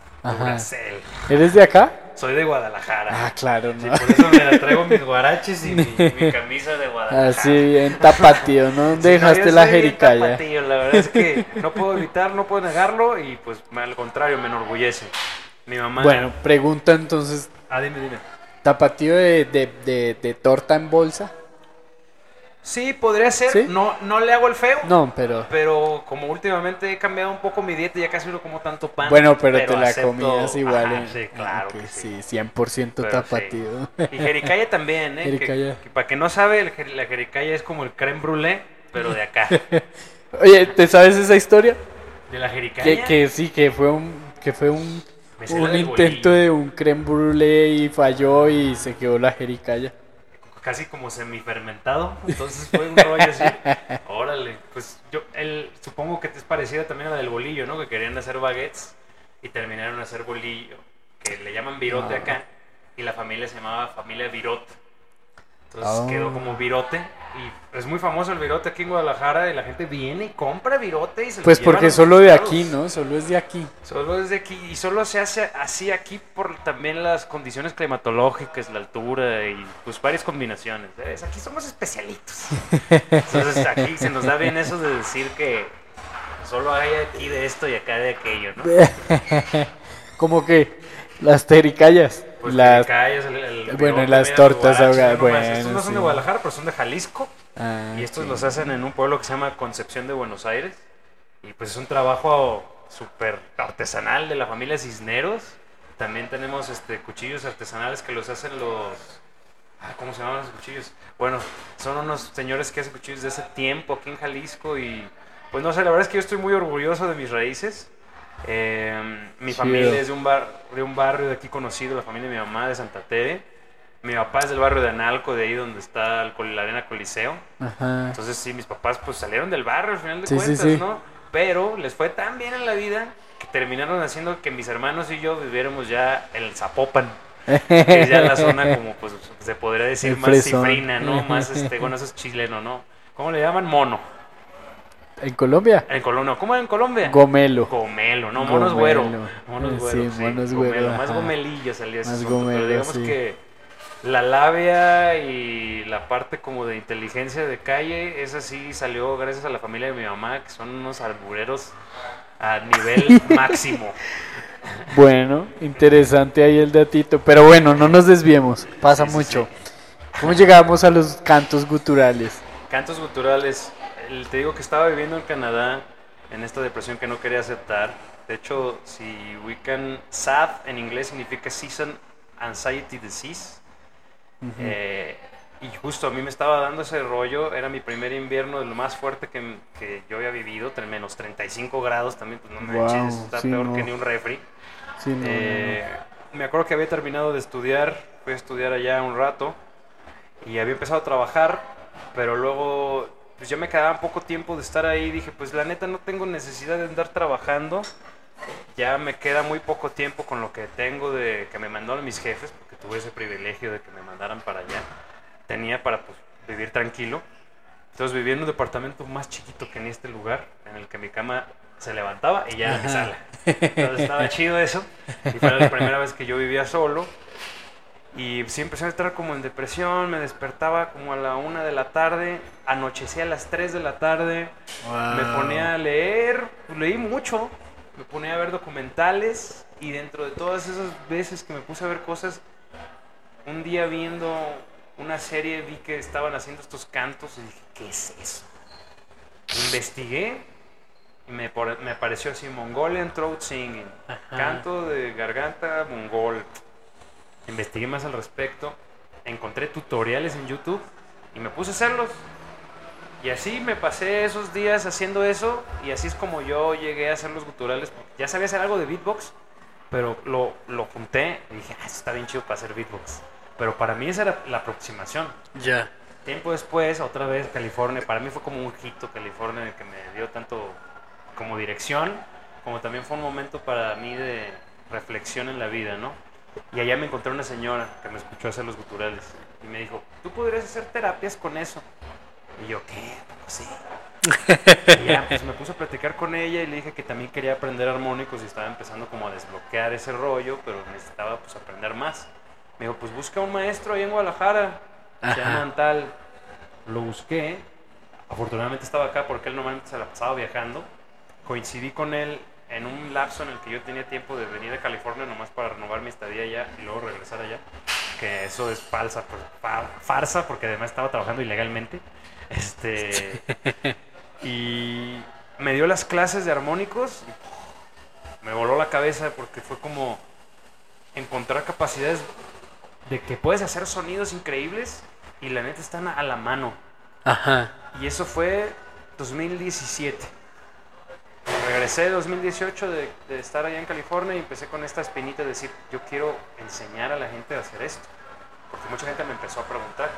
¿Eres de acá? Soy de Guadalajara. Ah, claro, Sí, ¿no? por eso me la traigo (laughs) mis guaraches y mi, mi camisa de Guadalajara. Así bien tapatío, ¿no? ¿Dónde Sí, no, dejaste yo la jericaya? tapatío, La verdad es que no puedo evitar, no puedo negarlo y pues al contrario, me enorgullece. Mi mamá... Bueno, pregunta entonces, Ah, dime, dime. ¿tapatío de, de, de, de torta en bolsa? Sí, podría ser. ¿Sí? No, no le hago el feo. No, pero... Pero como últimamente he cambiado un poco mi dieta, ya casi no como tanto pan. Bueno, pero, te la acepto- comías igual. Ajá, en- sí, claro ok, que sí. sí. 100% Pero tapatío. sí. Y jericaya también, ¿eh? Jericaya. Que, para que no sabe, la jericaya es como el creme brûlée, pero de acá. (laughs) Oye, ¿te sabes esa historia? ¿De la jericaya? Que, sí, que fue un, que fue un, un intento de un creme brûlée y falló y se quedó la jericaya. Casi como semifermentado. Entonces fue un rollo así. Órale. Pues yo, el, supongo que te es parecida también a la del bolillo, ¿no? Que querían hacer baguettes y terminaron a hacer bolillo. Que le llaman virote Ah. acá. Y la familia se llamaba familia Virot. Entonces Ah. quedó como virote. Y es muy famoso el virote aquí en Guadalajara. Y la gente viene y compra virote y se Pues porque solo de aquí, ¿no? Solo es de aquí. Solo es de aquí y solo se hace así aquí por también las condiciones climatológicas, la altura y pues varias combinaciones. ¿ves? Aquí somos especialitos. Entonces aquí se nos da bien eso de decir que solo hay aquí de esto y acá de aquello, ¿no? (laughs) Como que las jericayas. Pues las... jericayas, el- el bueno, las tortas ahogadas. Bueno, Estos no son de Guadalajara, pero son de Jalisco. Ah, y estos los hacen en un pueblo que se llama Concepción de Buenos Aires. Y pues es un trabajo súper artesanal de la familia Cisneros. También tenemos este cuchillos artesanales que los hacen los... ah, ¿Cómo se llaman los cuchillos? Bueno, son unos señores que hacen cuchillos de ese tiempo aquí en Jalisco y pues no sé, la verdad es que yo estoy muy orgulloso de mis raíces. Eh, mi Chido. familia es de un, bar, de un barrio de aquí conocido, la familia de mi mamá de Santa Tere. Mi papá es del barrio de Analco, de ahí donde está el la arena Coliseo. Ajá. Entonces sí, mis papás pues salieron del barrio al final de Sí, sí, cuentas, sí. ¿no? Pero les fue tan bien en la vida que terminaron haciendo que mis hermanos y yo viviéramos ya en el Zapopan. que es ya la zona como pues se podría decir El más fresón. cifrina, ¿no? Más este, (laughs) bueno, eso es chileno, ¿no? ¿Cómo le llaman? Mono. ¿En Colombia? En Colombia, ¿cómo en Colombia? Gomelo. Gomelo, no, mono es güero. Gomelo. Mono es Eh, güero, sí, sí, mono es gomelo, güero, Más gomelillo salió ese Más gomelo, pero digamos sí. que la labia y la parte como de inteligencia de calle, esa sí salió gracias a la familia de mi mamá, que son unos albureros a nivel (laughs) máximo. Bueno, interesante ahí el datito. Pero bueno, no nos desviemos. Pasa mucho. ¿Cómo llegamos a los cantos guturales? Cantos guturales. Te digo que estaba viviendo en Canadá en esta depresión que no quería aceptar. De hecho, si ubican SAD en inglés significa Season Anxiety Disease. Eh, y justo a mí me estaba dando ese rollo. Era mi primer invierno de lo más fuerte que, que yo había vivido. Menos 35 grados también. Pues no Guau, está sí, peor no. que ni un refri. Sí, no, no, no. Eh, Me acuerdo que había terminado de estudiar. Fui a estudiar allá un rato. Y había empezado a trabajar. Pero luego pues ya me quedaba poco tiempo de estar ahí. Dije, pues la neta no tengo necesidad de andar trabajando. Ya me queda muy poco tiempo con lo que tengo de que me mandaron mis jefes, porque tuve ese privilegio de que me mandaran para allá. Tenía para pues, vivir tranquilo. Entonces viví en un departamento más chiquito que en este lugar, en el que mi cama se levantaba y ya era mi sala. Entonces estaba chido eso. Y fue la primera vez que yo vivía solo. Y sí empecé a entrar como en depresión, me despertaba como a la una de la tarde, anochecía a las 3 de la tarde, me Wow. ponía a leer, pues, leí mucho, me ponía a ver documentales y dentro de todas esas veces que me puse a ver cosas, un día viendo una serie vi que estaban haciendo estos cantos y dije, ¿qué es eso? Investigué y me, me apareció así Mongolian Throat Singing, canto de garganta mongol. Investigué más al respecto, encontré tutoriales en YouTube y me puse a hacerlos. Y así me pasé esos días haciendo eso y así es como yo llegué a hacer los guturales. Ya sabía hacer algo de beatbox, pero lo, lo junté y dije, ah, esto está bien chido para hacer beatbox. Pero para mí esa era la aproximación. Ya. Tiempo después, otra vez California, para mí fue como un hito California que me dio tanto como dirección, como también fue un momento para mí de reflexión en la vida, ¿no? Y allá me encontré una señora que me escuchó hacer los guturales y me dijo, tú podrías hacer terapias con eso. Y yo, ¿qué? Pues sí. (laughs) Y ya, pues me puse a platicar con ella y le dije que también quería aprender armónicos y estaba empezando como a desbloquear ese rollo, pero necesitaba pues aprender más. Me dijo, pues busca un maestro ahí en Guadalajara, se Ajá. llama tal. Lo busqué, afortunadamente estaba acá porque él normalmente se la pasaba viajando. Coincidí con él en un lapso en el que yo tenía tiempo de venir a California nomás para renovar mi estadía allá y luego regresar allá. Que eso es falsa, pues, fa- farsa, porque además estaba trabajando ilegalmente. Este. (laughs) Y me dio las clases de armónicos. y me voló la cabeza porque fue como encontrar capacidades de que puedes hacer sonidos increíbles y la neta están a la mano. Ajá. Y eso fue 2017. Regresé 2018 de, de estar allá en California y empecé con esta espinita de decir, yo quiero enseñar a la gente a hacer esto. Porque mucha gente me empezó a preguntar.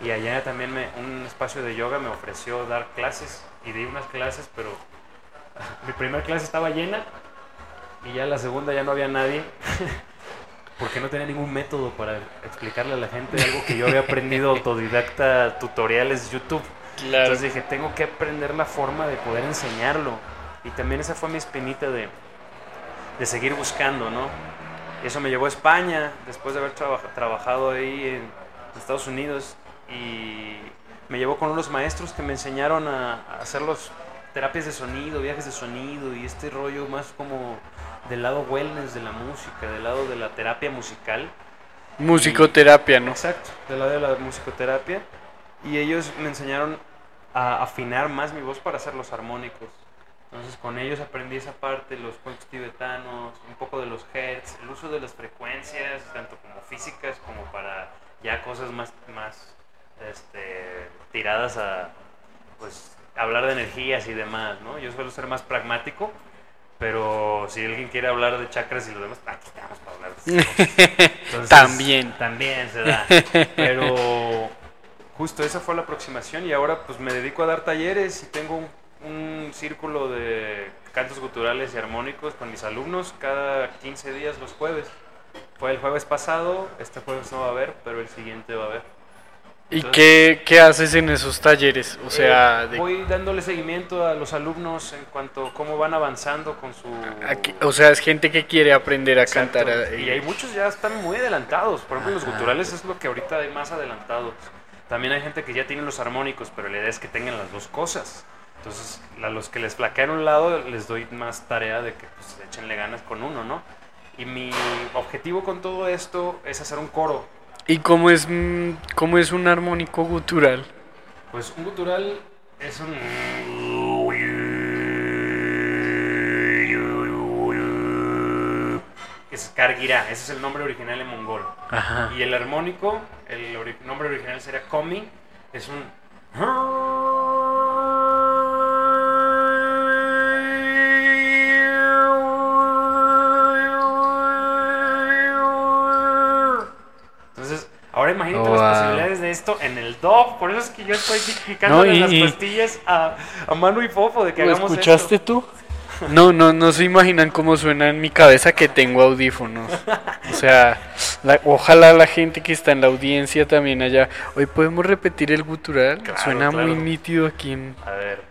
Y allá también me, un espacio de yoga me ofreció dar clases. Y di unas clases, pero (laughs) mi primera clase estaba llena. Y ya la segunda ya no había nadie. (laughs) Porque no tenía ningún método para explicarle a la gente algo que yo había aprendido (laughs) autodidacta, tutoriales, YouTube. Claro. Entonces dije, tengo que aprender la forma de poder enseñarlo. Y también esa fue mi espinita de, de seguir buscando, ¿no? Eso me llevó a España, después de haber traba- trabajado ahí en Estados Unidos. Y me llevó con unos maestros que me enseñaron a, a hacer los terapias de sonido, viajes de sonido y este rollo más como del lado wellness de la música, del lado de la terapia musical. Musicoterapia, ¿no? Exacto, del lado de la musicoterapia. Y ellos me enseñaron a afinar más mi voz para hacer los armónicos. Entonces con ellos aprendí esa parte, los cuentos tibetanos, un poco de los hertz, el uso de las frecuencias, tanto como físicas como para ya cosas más, más este, tiradas a pues hablar de energías y demás, ¿no? Yo suelo ser más pragmático, pero si alguien quiere hablar de chakras y lo demás, aquí estamos para hablar de cosas. (laughs) Entonces, También. También se da. Pero justo esa fue la aproximación y ahora pues me dedico a dar talleres y tengo un, un círculo de cantos guturales y armónicos con mis alumnos cada 15 días los jueves. Fue el jueves pasado, este jueves no va a haber, pero el siguiente va a haber. ¿Y Entonces, qué, qué haces en esos talleres? O sea, eh, de- voy dándole seguimiento a los alumnos en cuanto a cómo van avanzando con su... aquí- o sea, es gente que quiere aprender a Exacto. cantar. eh, Y hay muchos ya están muy adelantados. Por ejemplo, los Ajá. guturales es lo que ahorita hay más adelantados. También hay gente que ya tiene los armónicos, pero la idea es que tengan las dos cosas. Entonces, a los que les flaquean un lado, les doy más tarea de que pues, échenle ganas con uno, ¿no? Y mi objetivo con todo esto es hacer un coro. ¿Y cómo es, mm, cómo es un armónico gutural? Pues un gutural es un... Es Kargira, ese es el nombre original en mongol. Ajá. Y el armónico, el ori- nombre original sería Komi, es un... ahora imagínate Wow. las posibilidades de esto en el DOF. Por eso es que yo estoy picando No, las pastillas a, a mano y fofo de que ¿Lo hagamos escuchaste esto. tú? No, no, no se imaginan cómo suena en mi cabeza que tengo audífonos. O sea, la- ojalá la gente que está en la audiencia también allá. Hoy podemos repetir el gutural. Claro, suena muy nítido aquí en. A ver.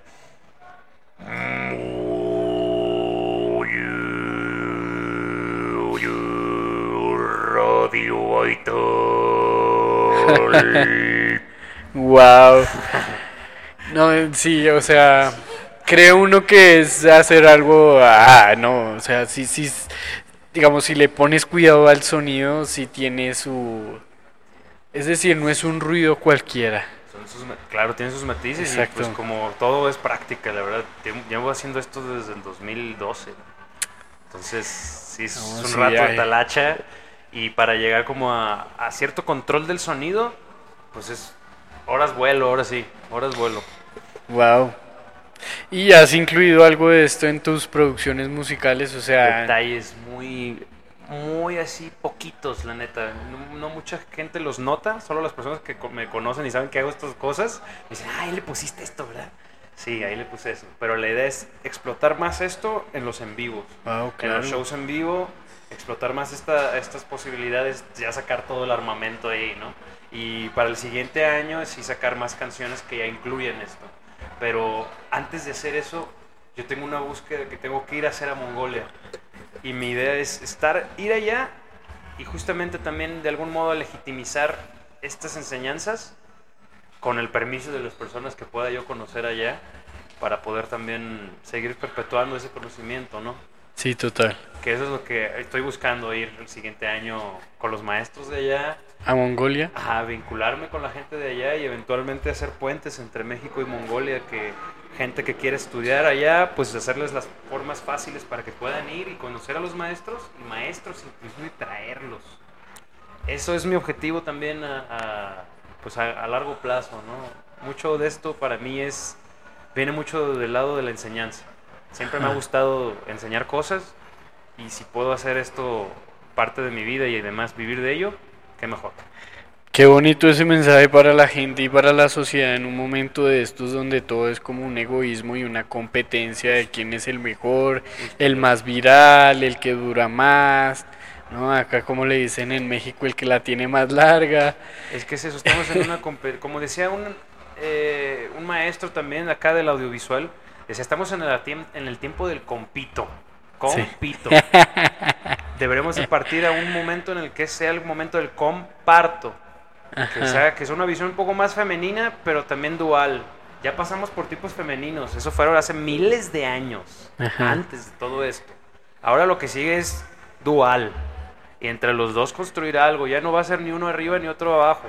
Radio wow. No, sí, o sea, cree uno que es hacer algo, ah, no, o sea, sí, digamos, si le pones cuidado al sonido, sí tiene su, es decir, no es un ruido cualquiera. Son sus ma- claro, tiene sus matices Exacto. y pues como todo es práctica, la verdad. Llevo- haciendo esto desde el 2012. Entonces, sí, es No, un sí, rato de talacha y para llegar como a, a cierto control del sonido, pues es horas vuelo, ahora sí, horas vuelo. Wow. ¿Y has incluido algo de esto en tus producciones musicales? O sea, Detalles muy, muy así poquitos, la neta. No, no mucha gente los nota, solo las personas que me conocen y saben que hago estas cosas, me dicen, ah, ahí le pusiste esto, ¿verdad? Sí, ahí le puse eso. Pero la idea es explotar más esto en los en vivos. Wow, En los claro. shows en vivo, explotar más esta, estas posibilidades, ya sacar todo el armamento ahí, ¿no? Y para el siguiente año sí sacar más canciones que ya incluyen esto. Pero antes de hacer eso, yo tengo una búsqueda que tengo que ir a hacer a Mongolia. Y mi idea es estar, ir allá y justamente también de algún modo legitimizar estas enseñanzas con el permiso de las personas que pueda yo conocer allá para poder también seguir perpetuando ese conocimiento, ¿no? Sí, total. Que eso es lo que estoy buscando ir el siguiente año con los maestros de allá. ¿A Mongolia? A vincularme con la gente de allá y eventualmente hacer puentes entre México y Mongolia, que gente que quiere estudiar allá, pues hacerles las formas fáciles para que puedan ir y conocer a los maestros y maestros inclusive traerlos. Eso es mi objetivo también a, a- pues a, a largo plazo, ¿no? Mucho de esto para mí es, viene mucho del lado de la enseñanza. Siempre me ha gustado enseñar cosas y si puedo hacer esto parte de mi vida y además vivir de ello, qué mejor. Qué bonito ese mensaje para la gente y para la sociedad en un momento de estos donde todo es como un egoísmo y una competencia de quién es el mejor, el más viral, el que dura más, ¿no? Acá como le dicen en México, el que la tiene más larga. Es que es eso, estamos en una... (laughs) compe- Como decía un, eh, un maestro también acá del audiovisual, decía, estamos en el, en el tiempo del compito. Sí. Compito. (laughs) Deberemos de partir a un momento en el que sea el momento del comparto. Que, sea, que es una visión un poco más femenina, pero también dual. Ya pasamos por tipos femeninos. Eso fueron hace miles de años. Ajá. Antes de todo esto. Ahora lo que sigue es dual. Y entre los dos construir algo. Ya no va a ser ni uno arriba ni otro abajo.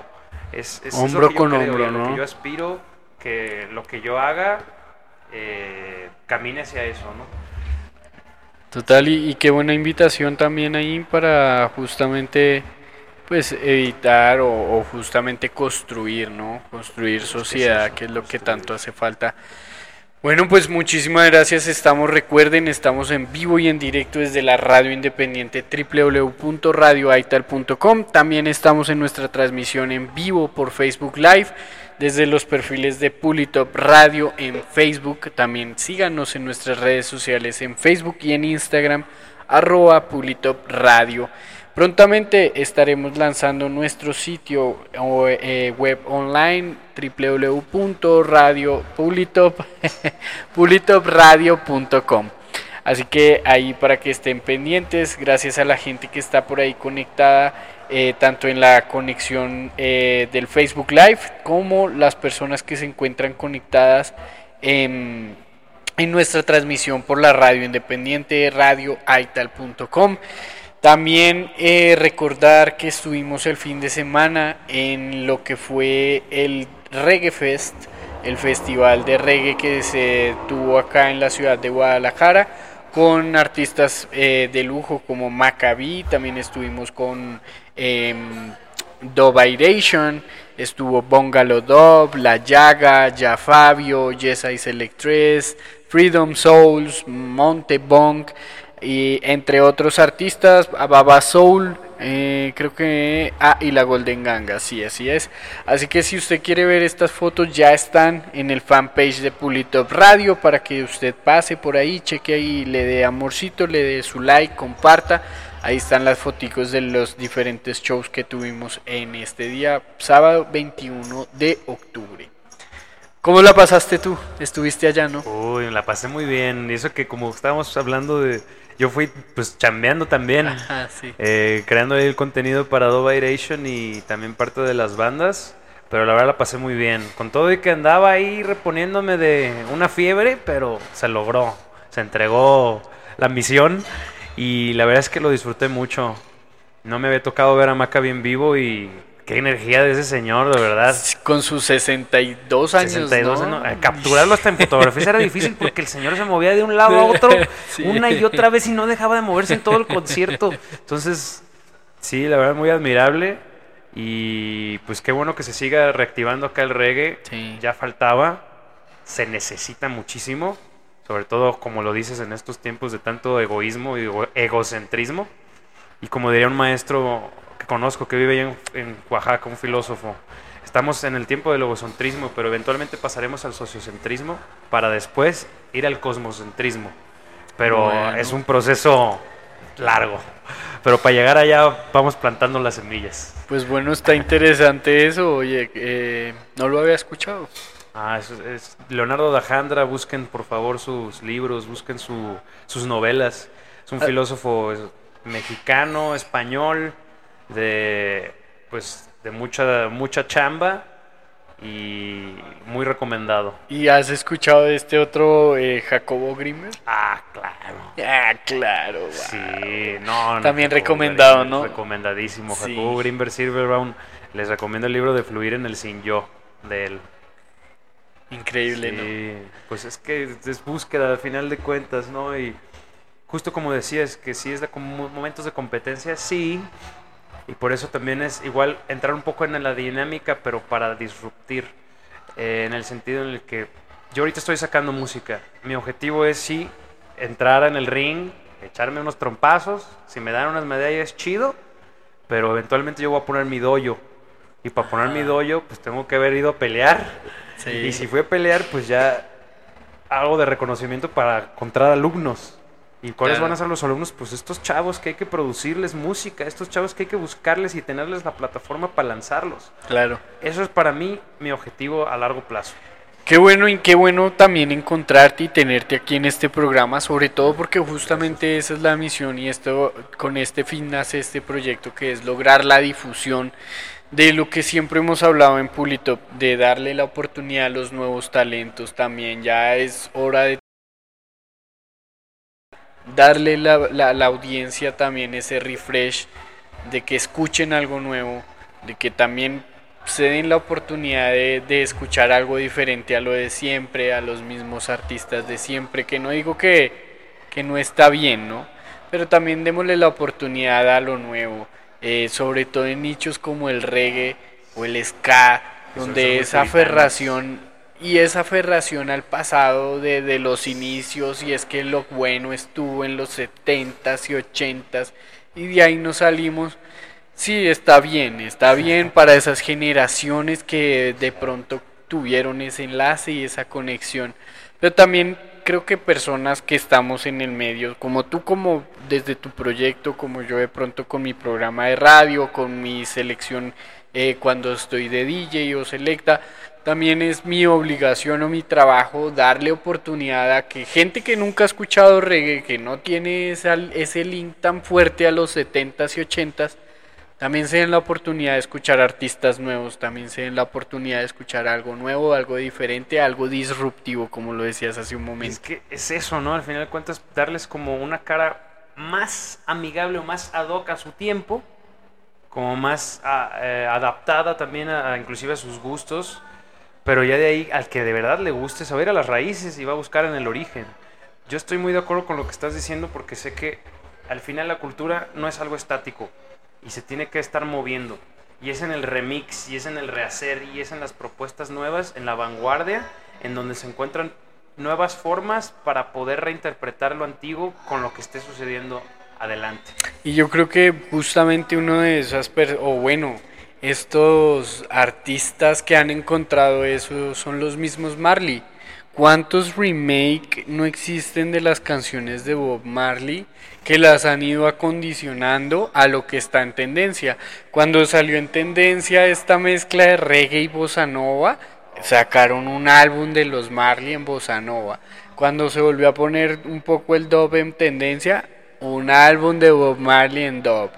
Es, es eso Hombro que yo con creo, hombro, a lo ¿no? que yo aspiro, que lo que yo haga eh, camine hacia eso, ¿no? Total, y, y qué buena invitación también ahí para justamente pues evitar o, o justamente construir, ¿no? Construir sociedad, que es lo que tanto hace falta. Bueno, pues muchísimas gracias. Estamos, recuerden, estamos en vivo y en directo desde la radio independiente www.radioaital.com. También estamos en nuestra transmisión en vivo por Facebook Live desde los perfiles de Pulitop Radio en Facebook. También síganos en nuestras redes sociales en Facebook y en Instagram, arroba. Prontamente estaremos lanzando nuestro sitio eh, web online www.radio.pulitopradio.com. (laughs) Así que ahí para que estén pendientes, gracias a la gente que está por ahí conectada, eh, tanto en la conexión eh, del Facebook Live como las personas que se encuentran conectadas en, en nuestra transmisión por la radio independiente radioaital.com. También eh, recordar que estuvimos el fin de semana en lo que fue el Reggae Fest, el festival de reggae que se tuvo acá en la ciudad de Guadalajara, con artistas de lujo como Maccabi, también estuvimos con eh, Dovairation, estuvo Bongalo Dub, La Llaga, Ya Fabio, Yes I Select 3, Freedom Souls, Monte Bong, y entre otros artistas, Baba Soul, eh, creo que, ah, y la Golden Ganga, sí, así es. Así que si usted quiere ver estas fotos, ya están en el fanpage de Pulitop Radio para que usted pase por ahí, cheque ahí, le dé amorcito, le dé su like, comparta. Ahí están las foticos de los diferentes shows que tuvimos en este día, sábado 21 de octubre. ¿Cómo la pasaste tú? ¿Estuviste allá, no? Uy, la pasé muy bien. Y eso que como estábamos hablando de... Yo fui pues chambeando también. Ajá, (laughs) sí. eh, creando el contenido para Dovairation y también parte de las bandas. Pero la verdad la pasé muy bien. Con todo y que andaba ahí reponiéndome de una fiebre, pero se logró. Se entregó la misión. Y la verdad es que lo disfruté mucho. No me había tocado ver a Maccabi en vivo y qué energía de ese señor, de verdad. Con sus 62 años. 62 ¿no? años. Eh, Capturarlo hasta en fotografías era difícil porque el señor se movía de un lado a otro (laughs) Sí. una y otra vez y no dejaba de moverse en todo el concierto. Entonces, sí, la verdad, muy admirable. Y pues qué bueno que se siga reactivando acá el reggae. Ya faltaba. Se necesita muchísimo. Sobre todo, como lo dices, en estos tiempos de tanto egoísmo y ego- egocentrismo. Y como diría un maestro que conozco que vive en, en Oaxaca, un filósofo, estamos en el tiempo del egocentrismo, pero eventualmente pasaremos al sociocentrismo para después ir al cosmocentrismo. Pero Bueno. es un proceso largo. Pero para llegar allá vamos plantando las semillas. Pues bueno, está interesante eso. Oye, eh, no lo había escuchado. Ah, es, es Leonardo da Jandra, busquen por favor sus libros, busquen su, sus novelas. Es un Ah. filósofo mexicano, español, de pues de mucha mucha chamba y muy recomendado. ¿Y has escuchado de este otro eh, Jacobo Grimmer? Ah, claro. Ah, claro. wow. Sí, no, no, También Jacobo recomendado, ¿no? Recomendadísimo. Sí. Jacobo Grimberg Silverbaum. Les recomiendo el libro de Fluir en el Sin Yo de él. Increíble, Sí, Pues es que es búsqueda al final de cuentas, ¿no? Y justo como decías, que sí es de momentos de competencia, sí. Y por eso también es igual entrar un poco en la dinámica, pero para disruptir. eh, en el sentido en el que yo ahorita estoy sacando música. Mi objetivo es sí entrar en el ring, echarme unos trompazos. Si me dan unas medallas, chido. Pero eventualmente yo voy a poner mi doyo. Y para poner mi doyo, pues tengo que haber ido a pelear. Sí. Y si fui a pelear, pues ya algo de reconocimiento para encontrar alumnos. ¿Y cuáles Claro. van a ser los alumnos? Pues estos chavos que hay que producirles música, estos chavos que hay que buscarles y tenerles la plataforma para lanzarlos. Claro. Eso es para mí mi objetivo a largo plazo. Qué bueno y qué bueno también encontrarte y tenerte aquí en este programa, sobre todo porque justamente esa es la misión y esto con este fin nace este proyecto que es lograr la difusión de lo que siempre hemos hablado en Pulitop, de darle la oportunidad a los nuevos talentos también. Ya es hora de darle la, la, la audiencia también ese refresh, de que escuchen algo nuevo, de que también se den la oportunidad de, de escuchar algo diferente a lo de siempre, a los mismos artistas de siempre, que no digo que, que no está bien, ¿no? Pero también démosle la oportunidad a lo nuevo, eh, sobre todo en nichos como el reggae o el ska, donde esa aferración y esa aferración al pasado de, de los inicios y es que lo bueno estuvo en los 70s y 80s y de ahí nos salimos. Sí, está bien, está bien para esas generaciones que de pronto tuvieron ese enlace y esa conexión. Pero también creo que personas que estamos en el medio, como tú, como desde tu proyecto, como yo de pronto con mi programa de radio, con mi selección eh, cuando estoy de DJ o selecta, también es mi obligación o mi trabajo darle oportunidad a que gente que nunca ha escuchado reggae, que no tiene ese link tan fuerte a los 70s y 80s, también se den la oportunidad de escuchar artistas nuevos, también se den la oportunidad de escuchar algo nuevo, algo diferente, algo disruptivo, como lo decías hace un momento. Es que es eso, ¿no? Al final de cuentas, darles como una cara más amigable o más ad hoc a su tiempo, como más eh, adaptada también a inclusive a sus gustos, pero ya de ahí al que de verdad le guste saber a las raíces y va a buscar en el origen. Yo estoy muy de acuerdo con lo que estás diciendo porque sé que al final la cultura no es algo estático y se tiene que estar moviendo. Y es en el remix, y es en el rehacer, y es en las propuestas nuevas, en la vanguardia, en donde se encuentran nuevas formas para poder reinterpretar lo antiguo con lo que esté sucediendo adelante. Y yo creo que justamente uno de esas, o bueno, estos artistas que han encontrado eso son los mismos Marley. ¿Cuántos remake no existen de las canciones de Bob Marley que las han ido acondicionando a lo que está en tendencia? Cuando salió en tendencia esta mezcla de reggae y bossa nova, sacaron un álbum de los Marley en bossa nova. Cuando se volvió a poner un poco el dub en tendencia, un álbum de Bob Marley en dub.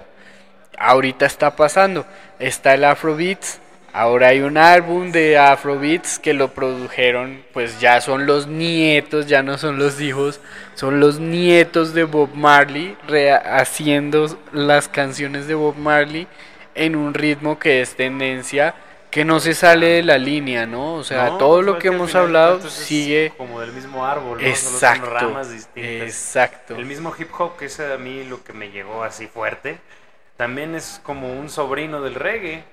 Ahorita está pasando, está el Afrobeats, ahora hay un álbum de Afrobeats que lo produjeron, pues ya son los nietos, ya no son los hijos, son los nietos de Bob Marley haciendo las canciones de Bob Marley en un ritmo que es tendencia que no se sale de la línea, ¿no? O sea, No, todo pues lo es que hemos hablado sigue como del mismo árbol, ¿no? Solo Exacto, ramas distintas. exacto. El mismo hip hop, que es a mí lo que me llegó así fuerte, también es como un sobrino del reggae.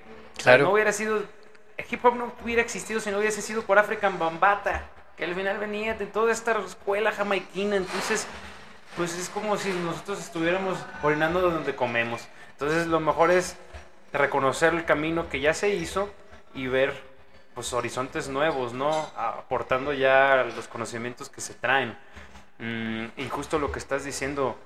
Claro. no hubiera sido. El hip hop no hubiera existido si no hubiese sido por African Bambata, que al final venía de toda esta escuela jamaiquina. Entonces, pues es como si nosotros estuviéramos orinando de donde comemos. Entonces, lo mejor es reconocer el camino que ya se hizo y ver pues horizontes nuevos, ¿no? Aportando ya los conocimientos que se traen. Mm, y justo lo que estás diciendo,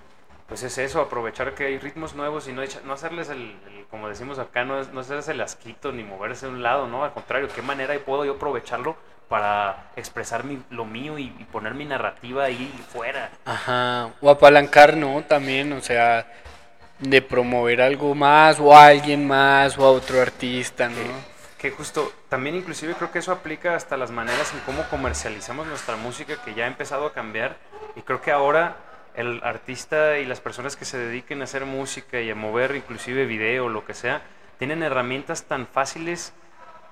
pues es eso, aprovechar que hay ritmos nuevos y no, echa- no hacerles el, el- como decimos acá, no, es- no hacerles el asquito ni moverse de un lado, ¿no? Al contrario, ¿qué manera puedo yo aprovecharlo para expresar mi- lo mío y, y poner mi narrativa ahí fuera. Ajá, o apalancar, ¿no? También, o sea, de promover algo más, o a alguien más, o a otro artista, ¿no? Que justo, también inclusive creo que eso aplica hasta las maneras en cómo comercializamos nuestra música, que ya ha empezado a cambiar. Y creo que ahora el artista y las personas que se dediquen a hacer música y a mover inclusive video lo que sea, tienen herramientas tan fáciles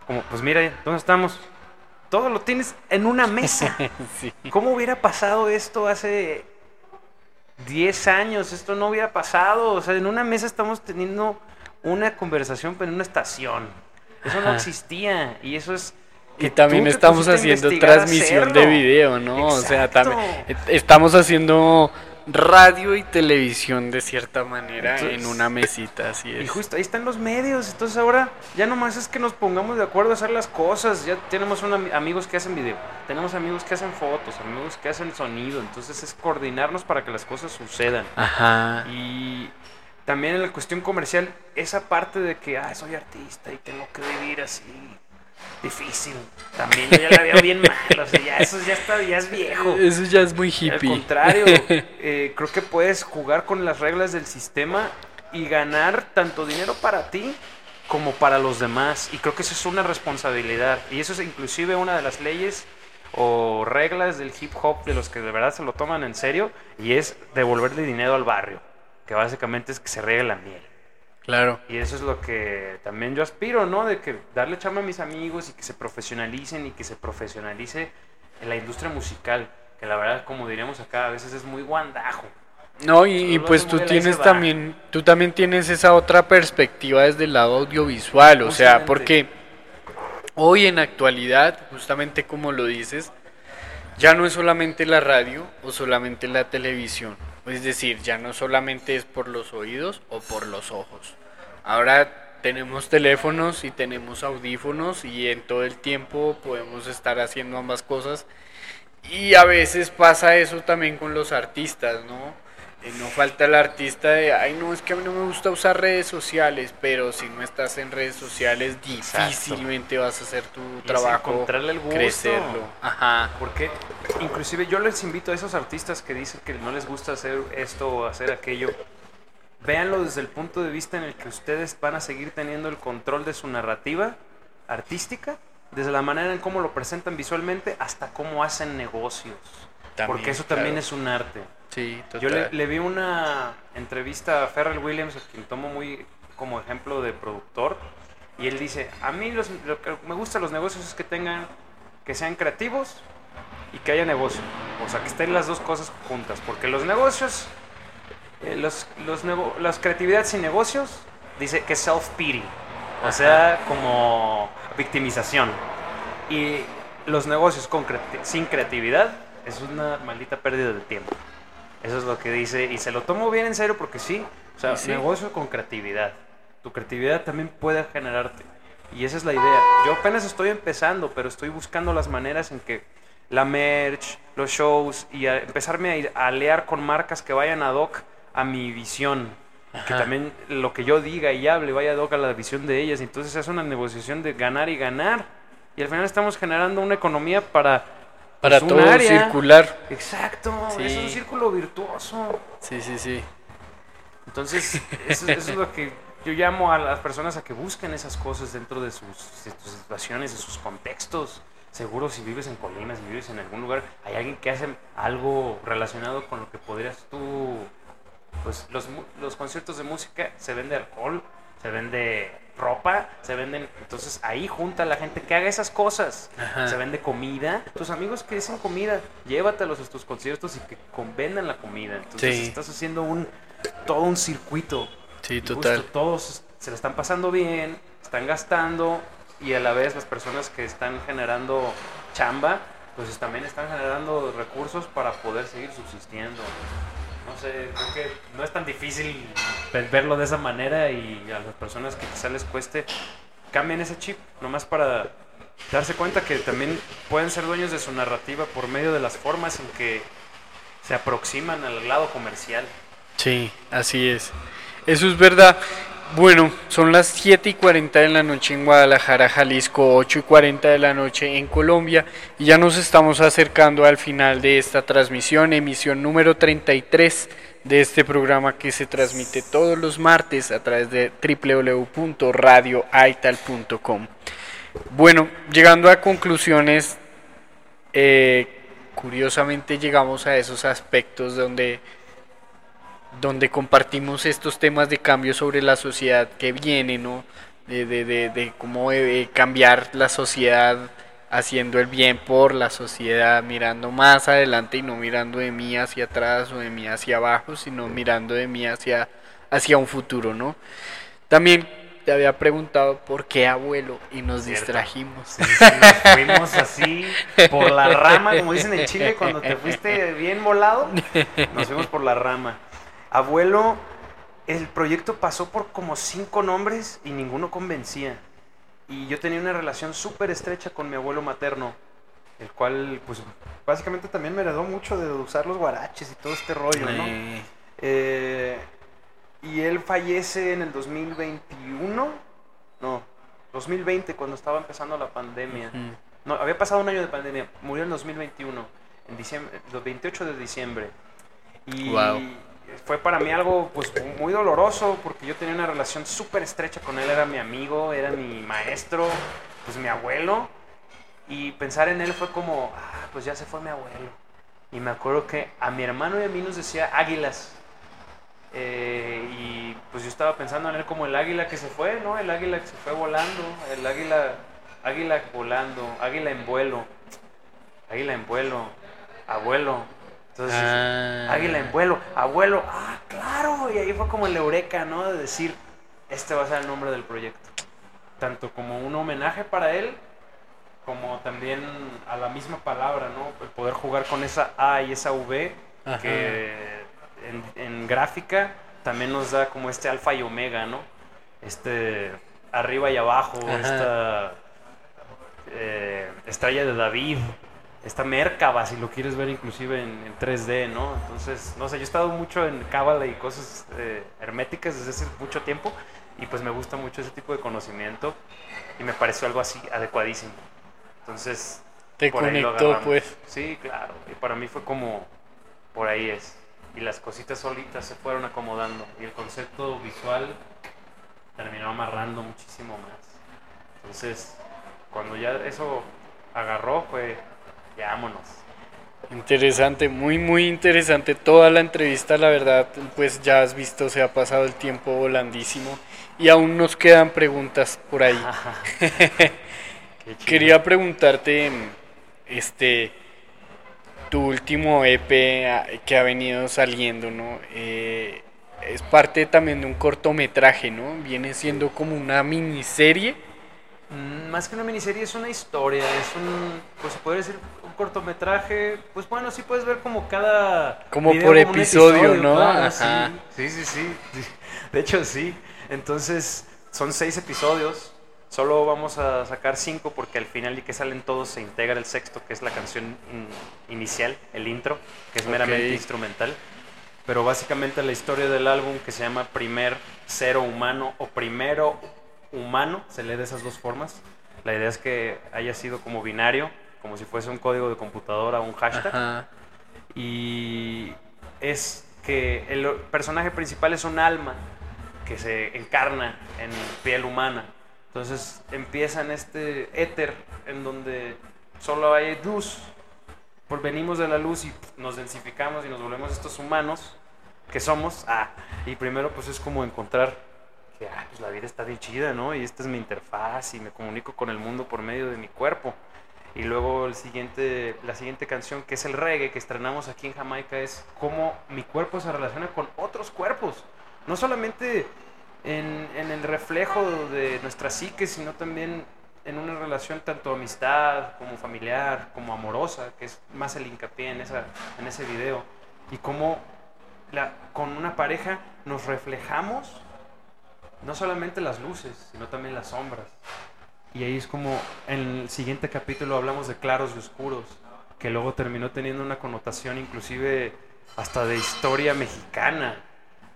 como, pues mira, ¿dónde estamos? Todo lo tienes en una mesa. (laughs) ¿Cómo hubiera pasado esto hace 10 años? Esto no hubiera pasado. O sea, en una mesa estamos teniendo una conversación pero en una estación. Eso no Ajá. existía. Y eso es... Y también estamos haciendo transmisión de video, ¿no? O sea, Exacto. también estamos haciendo radio y televisión de cierta manera en una mesita, así Y es. justo ahí están los medios. Entonces ahora ya nomás es que nos pongamos de acuerdo a hacer las cosas. Ya tenemos amigos que hacen video, tenemos amigos que hacen fotos, amigos que hacen sonido. Entonces es coordinarnos para que las cosas sucedan. Ajá. Y también en la cuestión comercial, esa parte de que, ah, soy artista y tengo que vivir así. Difícil. También yo ya la veo bien mal. O sea, ya eso ya está, ya es viejo. (laughs) Eso ya es muy hippie. Al contrario, (laughs) eh, creo que puedes jugar con las reglas del sistema y ganar tanto dinero para ti como para los demás. Y creo que eso es una responsabilidad. Y eso es inclusive una de las leyes o reglas del hip hop de los que de verdad se lo toman en serio y es devolverle dinero al barrio, que básicamente es que se riegue la miel. Claro. Y eso es lo que también yo aspiro, ¿no? De que darle chamba a mis amigos y que se profesionalicen y que se profesionalice en la industria musical, que la verdad, como diríamos acá, a veces es muy guandajo. No, y, pues tú tienes también, tú también tienes esa otra perspectiva desde el lado audiovisual, o sea, porque hoy en actualidad, justamente como lo dices, ya no es solamente la radio o solamente la televisión, es decir, ya no solamente es por los oídos o por los ojos. Ahora tenemos teléfonos y tenemos audífonos y en todo el tiempo podemos estar haciendo ambas cosas. Y a veces pasa eso también con los artistas, ¿no? Eh, no falta el artista de, ay, no, es que a mí no me gusta usar redes sociales, pero si no estás en redes sociales, difícilmente vas a hacer tu Y trabajo, encontrarle el gusto. crecerlo. Ajá. Porque inclusive yo les invito a esos artistas que dicen que no les gusta hacer esto o hacer aquello, véanlo desde el punto de vista en el que ustedes van a seguir teniendo el control de su narrativa artística, desde la manera en cómo lo presentan visualmente hasta cómo hacen negocios. También, Porque eso también es un arte. Sí, Yo le, vi una entrevista a Ferrell Williams, a quien tomo muy como ejemplo de productor, y él dice, a mí los, lo que me gustan los negocios es que tengan, que sean creativos y que haya negocio. O sea, que estén las dos cosas juntas, porque los negocios, eh, los, los nego- las creatividades sin negocios, dice que es self-pity, o Ajá. sea, como victimización. Y los negocios con creati- sin creatividad es una maldita pérdida de tiempo. Eso es lo que dice, y se lo tomo bien en serio porque sí, o sea, sí. negocio con creatividad. Tu creatividad también puede generarte. Y esa es la idea. Yo apenas estoy empezando, pero estoy buscando las maneras en que la merch, los shows y a empezarme a, ir- a aliar con marcas que vayan ad hoc a mi visión. Que también lo que yo diga y hable vaya ad hoc a la visión de ellas. Entonces es una negociación de ganar y ganar. Y al final estamos generando una economía para, Para pues, todo área. circular. Exacto, Sí. es un círculo virtuoso. Sí, sí, sí. Entonces, eso, eso es lo que yo llamo a las personas a que busquen esas cosas dentro de sus, de sus situaciones, de sus contextos. Seguro si vives en Colima, si vives en algún lugar, hay alguien que hace algo relacionado con lo que podrías tú... Pues los, los conciertos de música se vende alcohol, se vende ropa, se venden... Entonces ahí junta la gente que haga esas cosas. Ajá. Se vende comida. Tus amigos que dicen comida, llévatelos a tus conciertos y que vendan la comida. Entonces Sí. estás haciendo un todo un circuito. Sí, justo todos se lo están pasando bien, están gastando y a la vez las personas que están generando chamba, pues también están generando recursos para poder seguir subsistiendo. No sé, creo que no es tan difícil ve- verlo de esa manera y a las personas que quizá les cueste, cambien ese chip, nomás para darse cuenta que también pueden ser dueños de su narrativa por medio de las formas en que se aproximan al lado comercial. Sí, así es. Eso es verdad. Bueno, son las 7 y 40 de la noche en Guadalajara, Jalisco, 8 y 40 de la noche en Colombia y ya nos estamos acercando al final de esta transmisión, emisión número 33 de este programa que se transmite todos los martes a través de www.radioaital.com. Bueno, llegando a conclusiones, eh, curiosamente llegamos a esos aspectos donde donde compartimos estos temas de cambio sobre la sociedad que viene, ¿no? De, de, de, de cómo debe cambiar la sociedad haciendo el bien por la sociedad, mirando más adelante y no mirando de mí hacia atrás o de mí hacia abajo, sino mirando de mí hacia, hacia un futuro, ¿no? También te había preguntado por qué abuelo y nos distrajimos. Sí, sí, nos fuimos así por la rama, como dicen en Chile, cuando te fuiste bien volado, nos fuimos por la rama. Abuelo, el proyecto pasó por como cinco nombres y ninguno convencía. Y yo tenía una relación súper estrecha con mi abuelo materno, el cual, pues, básicamente también me heredó mucho de usar los guaraches y todo este rollo, ¿no? Eh. Eh, y él fallece en el 2021, no, 2020, cuando estaba empezando la pandemia. No, había pasado un año de pandemia, murió en 2021, en diciembre, los 28 de diciembre. Y Guau. Fue para mí algo pues muy doloroso porque yo tenía una relación súper estrecha con él, era mi amigo, era mi maestro, pues mi abuelo. Y pensar en él fue como, ah, pues ya se fue mi abuelo. Y me acuerdo que a mi hermano y a mí nos decía águilas. Eh, y pues yo estaba pensando en él como el águila que se fue, ¿no? El águila que se fue volando, el águila, águila volando, águila en vuelo, águila en vuelo, abuelo. Entonces, Ah. águila en vuelo, abuelo, ah, claro. Y ahí fue como el eureka, ¿no? De decir, este va a ser el nombre del proyecto. Tanto como un homenaje para él, como también a la misma palabra, ¿no? El poder jugar con esa A y esa V, Ajá. que en, en gráfica también nos da como este alfa y omega, ¿no? Este arriba y abajo, Ajá. esta eh, estrella de David, esta Merkaba, si lo quieres ver inclusive en, en 3D, ¿no? Entonces, no sé, yo he estado mucho en Cábala y cosas eh, herméticas desde hace mucho tiempo y pues me gusta mucho ese tipo de conocimiento y me pareció algo así adecuadísimo. Entonces, Te por ahí lo conectó, pues. Sí, claro, y para mí fue como, por ahí es. Y las cositas solitas se fueron acomodando y el concepto visual terminó amarrando muchísimo más. Entonces, cuando ya eso agarró, fue, vámonos. Interesante, muy muy interesante toda la entrevista, la verdad, pues ya has visto, se ha pasado el tiempo volandísimo y aún nos quedan preguntas por ahí. (laughs) Quería preguntarte, este, tu último EP que ha venido saliendo, ¿no? Eh, es parte también de un cortometraje, ¿no? Viene siendo como una miniserie. Mm, Más que una miniserie es una historia, es un, pues se puede decir cortometraje, pues bueno, sí puedes ver como cada... Como video por un episodio, ¿no? claro, Ajá. Sí, sí, sí, sí. De hecho sí. Entonces son seis episodios, solo vamos a sacar cinco porque al final y que salen todos se integra el sexto, que es la canción in- inicial, el intro, que es meramente Ok. instrumental. Pero básicamente la historia del álbum que se llama Primer Cero Humano o Primero Humano, se lee de esas dos formas. La idea es que haya sido como binario, como si fuese un código de computadora o un hashtag. Ajá. Y es que el personaje principal es un alma que se encarna en piel humana. Entonces empieza en este éter en donde solo hay luz. Pues venimos de la luz y nos densificamos y nos volvemos estos humanos que somos. Ah, y primero pues es como encontrar que ah, pues la vida está bien chida, ¿no? Y esta es mi interfaz y me comunico con el mundo por medio de mi cuerpo. Y luego el siguiente, la siguiente canción, que es el reggae, que estrenamos aquí en Jamaica, es cómo mi cuerpo se relaciona con otros cuerpos. No solamente en, en el reflejo de nuestra psique, sino también en una relación tanto amistad como familiar, como amorosa, que es más el hincapié en, esa, en ese video. Y cómo la, con una pareja nos reflejamos no solamente las luces, sino también las sombras. Y ahí es como en el siguiente capítulo hablamos de claros y oscuros, que luego terminó teniendo una connotación inclusive hasta de historia mexicana,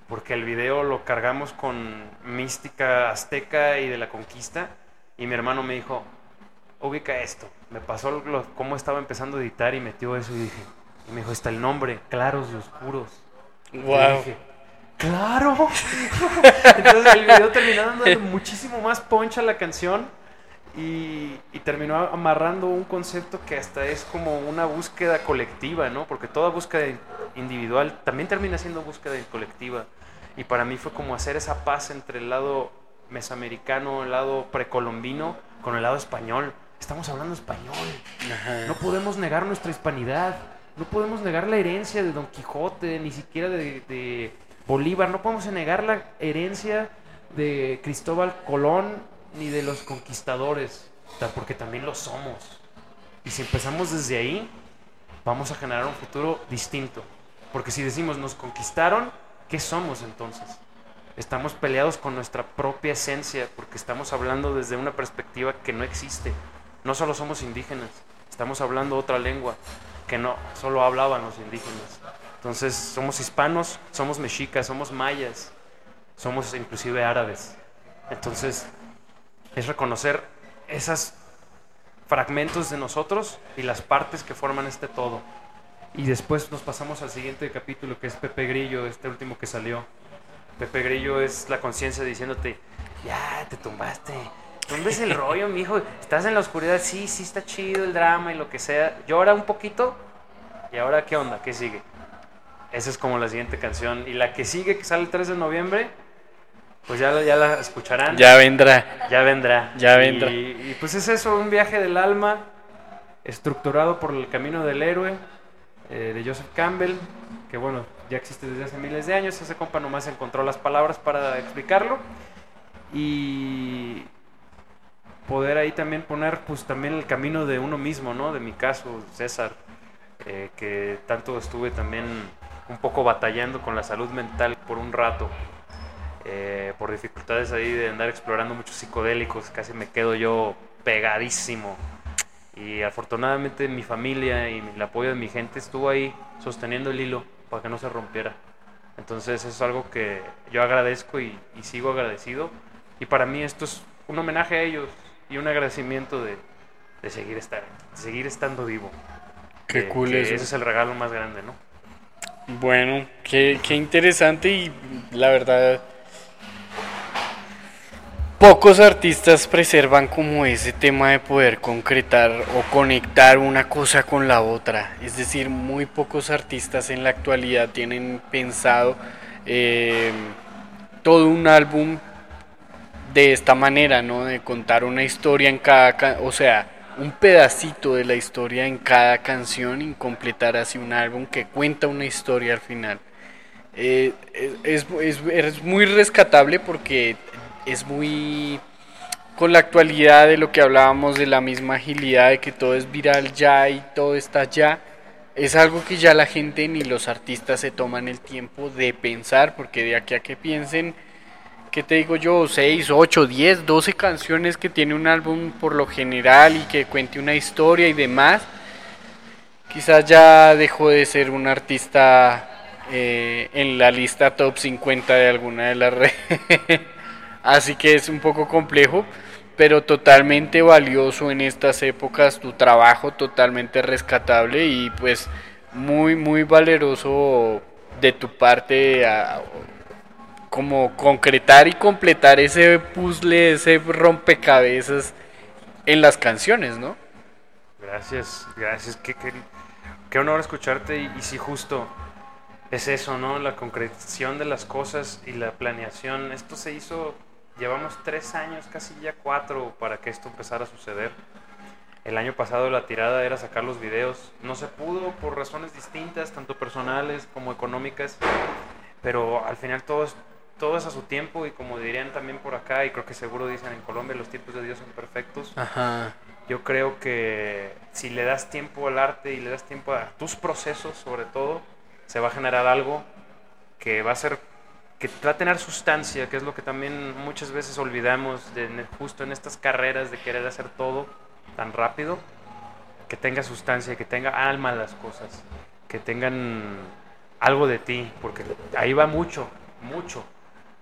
porque el video lo cargamos con mística azteca y de la conquista. Y mi hermano me dijo, ubica esto. Me pasó lo- cómo estaba empezando a editar y metió eso y dije, y me dijo, está el nombre, claros y oscuros. Y Guau. dije, ¡Claro! (laughs) Entonces el video terminó dando (laughs) muchísimo más punch a la canción y, y terminó amarrando un concepto que hasta es como una búsqueda colectiva, ¿no? Porque toda búsqueda individual también termina siendo búsqueda colectiva. Y para mí fue como hacer esa paz entre el lado mesoamericano, el lado precolombino, con el lado español. Estamos hablando español. No podemos negar nuestra hispanidad. No podemos negar la herencia de Don Quijote, ni siquiera de, de Bolívar. No podemos negar la herencia de Cristóbal Colón, ni de los conquistadores, ta- porque también lo somos. Y si empezamos desde ahí, vamos a generar un futuro distinto. Porque si decimos nos conquistaron, ¿qué somos entonces? Estamos peleados con nuestra propia esencia, porque estamos hablando desde una perspectiva que no existe. No solo somos indígenas, estamos hablando otra lengua que no solo hablaban los indígenas. Entonces somos hispanos, somos mexicas, somos mayas, somos inclusive árabes. Entonces es reconocer esos fragmentos de nosotros y las partes que forman este todo. Y después nos pasamos al siguiente capítulo que es Pepe Grillo, este último que salió. Pepe Grillo es la conciencia diciéndote, ya te tumbaste. ¿Dónde es el (laughs) rollo, mijo? Estás en la oscuridad, sí, sí está chido el drama y lo que sea. Llora un poquito. ¿Y ahora qué onda? ¿Qué sigue? Esa es como la siguiente canción. Y la que sigue, que sale el 3 de noviembre, pues ya, la- ya la escucharán. Ya vendrá. Ya vendrá. Ya Y- vendrá. Y, pues es eso, un viaje del alma estructurado por el camino del héroe eh, de Joseph Campbell, que bueno, ya existe desde hace miles de años. Ese compa nomás encontró las palabras para explicarlo. Y poder ahí también poner pues también el camino de uno mismo, ¿no? De mi caso, César, eh, que tanto estuve también un poco batallando con la salud mental por un rato, eh, por dificultades ahí de andar explorando muchos psicodélicos, casi me quedo yo pegadísimo. Y afortunadamente mi familia y el apoyo de mi gente estuvo ahí sosteniendo el hilo para que no se rompiera. Entonces eso es algo que yo agradezco y, y sigo agradecido. Y para mí esto es un homenaje a ellos y un agradecimiento de, de seguir, estar, de seguir estando vivo. Qué Que- cool que eso. Ese es el regalo más grande, ¿no? Bueno, qué, qué interesante y la verdad pocos artistas preservan como ese tema de poder concretar o conectar una cosa con la otra. Es decir, muy pocos artistas en la actualidad tienen pensado eh, todo un álbum de esta manera, ¿no? De contar una historia en cada, ca- o sea, un pedacito de la historia en cada canción y completar así un álbum que cuenta una historia al final. Eh, es, es- es muy rescatable porque es muy con la actualidad de lo que hablábamos de la misma agilidad de que todo es viral ya y todo está ya. Es algo que ya la gente ni los artistas se toman el tiempo de pensar porque de aquí a que piensen ¿qué te digo yo? 6, 8, 10, 12 canciones que tiene un álbum por lo general y que cuente una historia y demás. Quizás ya dejó de ser un artista eh, en la lista top 50 de alguna de las (laughs) redes. Así que es un poco complejo, pero totalmente valioso en estas épocas, tu trabajo totalmente rescatable y pues muy, muy valeroso de tu parte a- como concretar y completar ese puzzle, ese rompecabezas en las canciones, ¿no? Gracias, gracias. Qué, qué, qué honor escucharte y, y justo es eso, ¿no? La concreción de las cosas y la planeación. Esto se hizo, llevamos tres años, casi ya cuatro, para que esto empezara a suceder. El año pasado la tirada era sacar los videos. No se pudo por razones distintas, tanto personales como económicas. Pero al final todo es, todo es a su tiempo y como dirían también por acá, y creo que seguro dicen en Colombia, los tiempos de Dios son perfectos. Ajá. Yo creo que si le das tiempo al arte y le das tiempo a tus procesos, sobre todo, se va a generar algo que va a ser, que va a tener sustancia, que es lo que también muchas veces olvidamos de, justo en estas carreras de querer hacer todo tan rápido, que tenga sustancia, que tenga alma las cosas, que tengan algo de ti, porque ahí va mucho. mucho.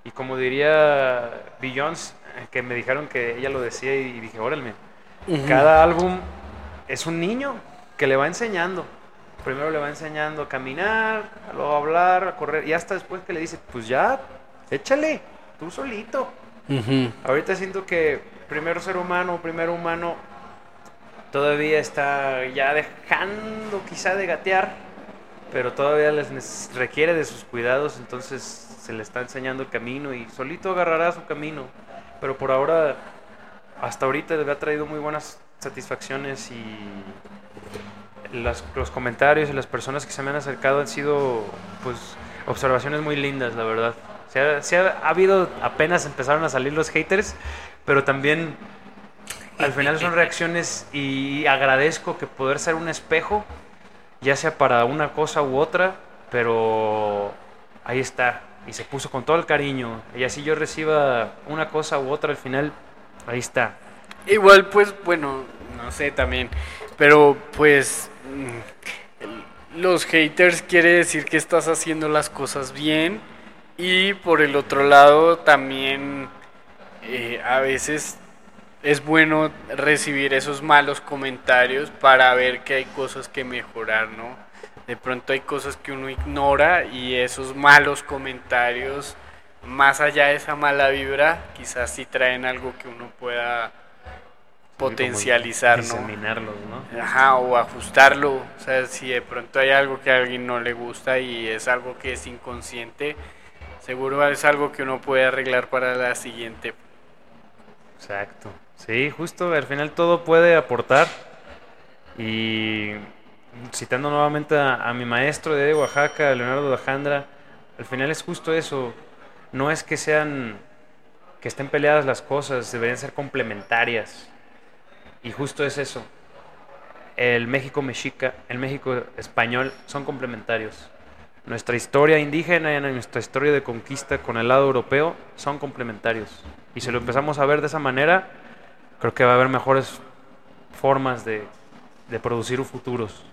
Y como diría Beyoncé, eh, que me dijeron que ella lo decía y dije, órale, Ujú. cada álbum es un niño que le va enseñando. Primero le va enseñando a caminar, luego a hablar, a correr, y hasta después que le dice, pues ya, échale, tú solito. Ahorita siento que primero ser humano, primero humano, todavía está ya dejando quizá de gatear, pero todavía les requiere de sus cuidados, entonces se le está enseñando el camino y solito agarrará su camino. Pero por ahora, hasta ahorita le ha traído muy buenas satisfacciones y las- los comentarios y las personas que se me han acercado han sido pues observaciones muy lindas, la verdad. Se ha, se ha- ha habido, apenas empezaron a salir los haters, pero también al final son reacciones y agradezco que poder ser un espejo, ya sea para una cosa u otra, pero ahí está, y se puso con todo el cariño, y así yo reciba una cosa u otra al final, ahí está. Igual, pues, bueno, no sé también. Pero, pues, los haters quiere decir que estás haciendo las cosas bien. Y por el otro lado, también eh, a veces es bueno recibir esos malos comentarios para ver que hay cosas que mejorar, ¿no? De pronto hay cosas que uno ignora y esos malos comentarios, más allá de esa mala vibra, quizás sí traen algo que uno pueda potencializar, ¿no? ¿no? Ajá, o ajustarlo. O sea, si de pronto hay algo que a alguien no le gusta y es algo que es inconsciente, seguro es algo que uno puede arreglar para la siguiente. Exacto. Sí, justo al final todo puede aportar. Y citando nuevamente a, a mi maestro de Oaxaca, Leonardo Alejandra, al final es justo eso. No es que sean que estén peleadas las cosas, deberían ser complementarias. Y justo es eso. El México mexica, el México español son complementarios. Nuestra historia indígena y nuestra historia de conquista con el lado europeo son complementarios. Y si lo empezamos a ver de esa manera, creo que va a haber mejores formas de, de producir futuros.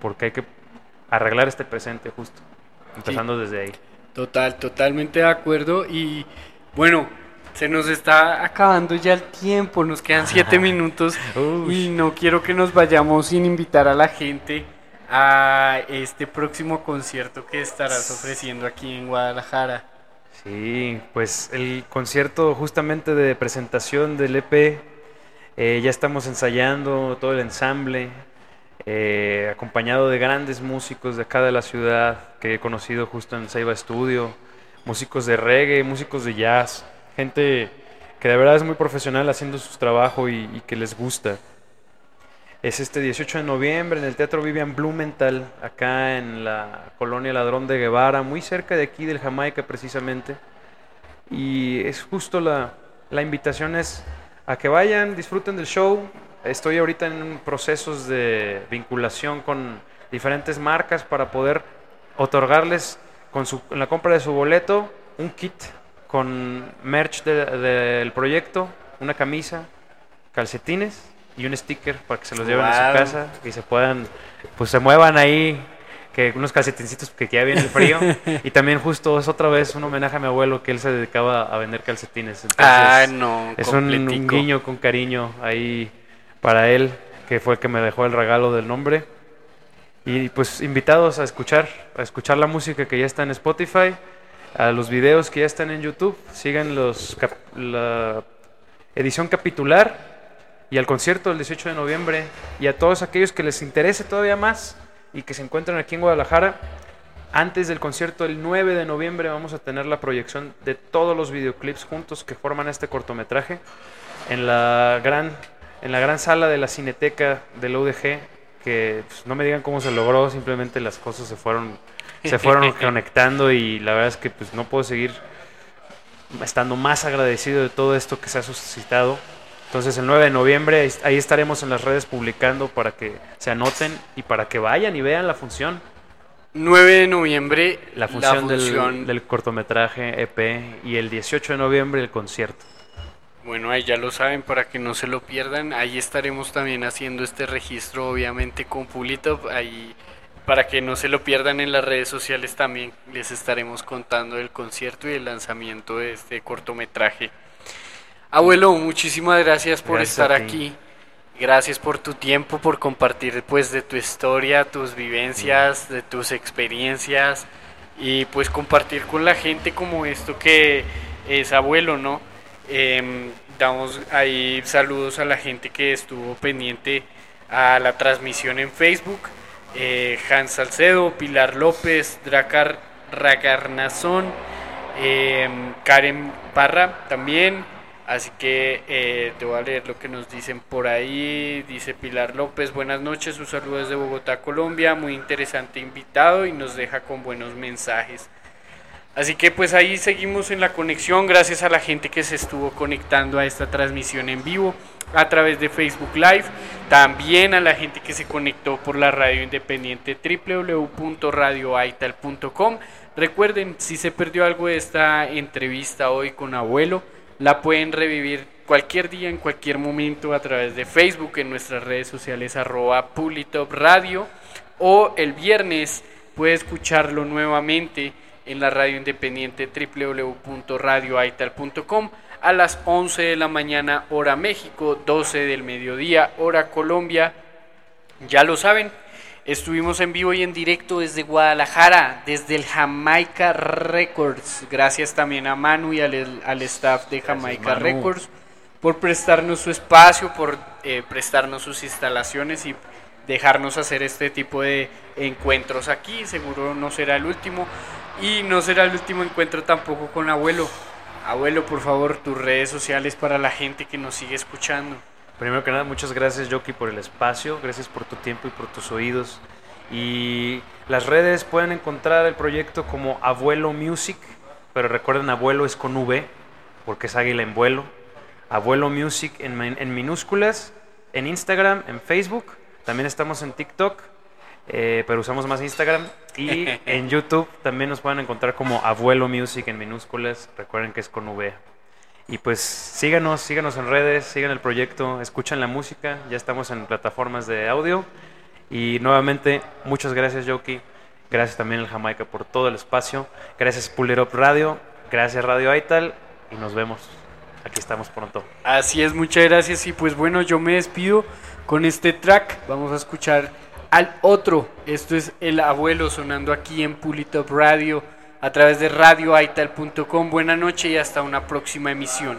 Porque hay que arreglar este presente justo. Empezando desde ahí. Total, totalmente de acuerdo. Y bueno, se nos está acabando ya el tiempo, nos quedan siete (laughs) minutos y no quiero que nos vayamos sin invitar a la gente a este próximo concierto que estarás ofreciendo aquí en Guadalajara. Sí, pues el concierto justamente de presentación del EP, eh, ya estamos ensayando todo el ensamble, eh, acompañado de grandes músicos de acá de la ciudad que he conocido justo en Seiba Studio, músicos de reggae, músicos de jazz, gente que de verdad es muy profesional haciendo su trabajo y, que les gusta. Es este 18 de noviembre en el Teatro Vivian Blumenthal, acá en la colonia Ladrón de Guevara, muy cerca de aquí del Jamaica precisamente. Y es justo la, la invitación es a que vayan, disfruten del show. Estoy ahorita en procesos de vinculación con diferentes marcas para poder otorgarles con en la compra de su boleto un kit con merch de- del proyecto, una camisa, calcetines y un sticker para que se los lleven a su casa y se puedan, pues se muevan ahí, que unos calcetincitos porque ya viene el frío. (laughs) y también justo es otra vez un homenaje a mi abuelo que él se dedicaba a vender calcetines. Entonces, Ah, no, Es un, un guiño con cariño ahí para él, que fue el que me dejó el regalo del nombre. Y pues invitados a escuchar, a escuchar la música que ya está en Spotify, a los videos que ya están en YouTube, sigan los cap- la edición capitular y al concierto del 18 de noviembre y a todos aquellos que les interese todavía más y que se encuentran aquí en Guadalajara. Antes del concierto el 9 de noviembre vamos a tener la proyección de todos los videoclips juntos que forman este cortometraje en la gran en la gran sala de la Cineteca del UDG que pues, no me digan cómo se logró, simplemente las cosas se fueron se fueron (laughs) conectando y la verdad es que pues no puedo seguir estando más agradecido de todo esto que se ha suscitado. Entonces el 9 de noviembre ahí- estaremos en las redes publicando para que se anoten y para que vayan y vean la función. 9 de noviembre, La función, del- función. Del, cortometraje EP y el 18 de noviembre el concierto. Bueno, ahí ya lo saben para que no se lo pierdan. Ahí estaremos también haciendo este registro, obviamente con Pulitop. Ahí para que no se lo pierdan en las redes sociales también les estaremos contando del concierto y el lanzamiento de este cortometraje. Abuelo, muchísimas gracias por Gracias estar aquí. Gracias por tu tiempo, por compartir pues de tu historia, tus vivencias, de tus experiencias y pues compartir con la gente como esto que es abuelo, ¿no? Em, damos ahí saludos a la gente que estuvo pendiente a la transmisión en Facebook. Eh, Hans Salcedo, Pilar López, Dracar Ragarnazón, em, Karen Parra también. Así que eh, te voy a leer lo que nos dicen por ahí. Dice Pilar López, buenas noches, un saludo desde Bogotá, Colombia. Muy interesante invitado y nos deja con buenos mensajes. Así que pues ahí seguimos en la conexión, gracias a la gente que se estuvo conectando a esta transmisión en vivo a través de Facebook Live, también a la gente que se conectó por la radio independiente www.radioaital.com. Recuerden, si se perdió algo de esta entrevista hoy con abuelo, la pueden revivir cualquier día, en cualquier momento a través de Facebook, en nuestras redes sociales arroba Pulitop Radio. O el viernes puede escucharlo nuevamente en la radio independiente www.radioaital.com a las 11 de la mañana hora México, 12 del mediodía hora Colombia. Ya lo saben, estuvimos en vivo y en directo desde Guadalajara, desde el Jamaica Records. Gracias también a Manu y al, al staff de Jamaica. Records por prestarnos su espacio, por eh, prestarnos sus instalaciones y dejarnos hacer este tipo de encuentros aquí. Seguro no será el último y no será el último encuentro tampoco con abuelo. Abuelo, por favor, tus redes sociales para la gente que nos sigue escuchando. Primero que nada, muchas gracias, Joki, por el espacio. Gracias por tu tiempo y por tus oídos. Y las redes pueden encontrar el proyecto como Abuelo Music, pero recuerden, abuelo es con V, porque es águila en vuelo. Abuelo Music en, en minúsculas, en Instagram, en Facebook. También estamos en TikTok, eh, pero usamos más Instagram. Y (laughs) en YouTube también nos pueden encontrar como Abuelo Music en minúsculas. Recuerden que es con V. Y pues síganos, síganos en redes, sigan el proyecto, escuchan la música, ya estamos en plataformas de audio. Y nuevamente, muchas gracias Yoki, gracias también al Jamaica por todo el espacio, gracias Puller Up Radio, gracias Radio Aital y nos vemos. Aquí estamos pronto. Así es, muchas gracias. Y pues bueno, yo me despido con este track. Vamos a escuchar al otro. Esto es El Abuelo sonando aquí en Pulitop Radio a través de radioaital.com. Buena noche y hasta una próxima emisión.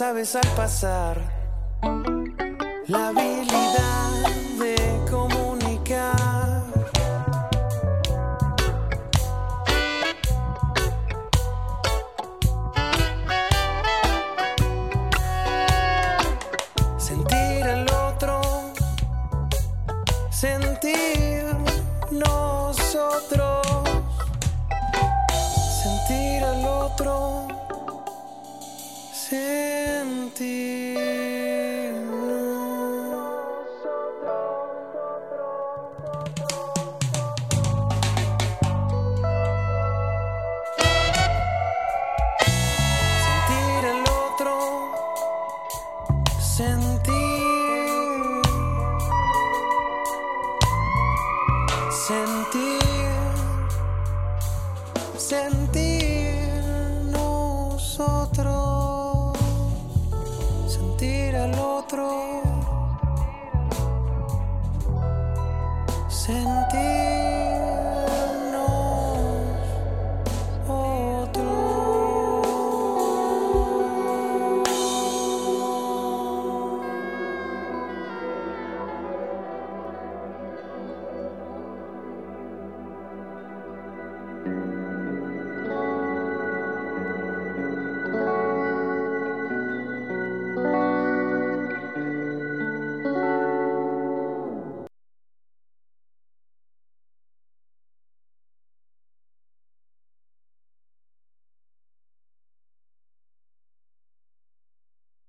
Aves al pasar.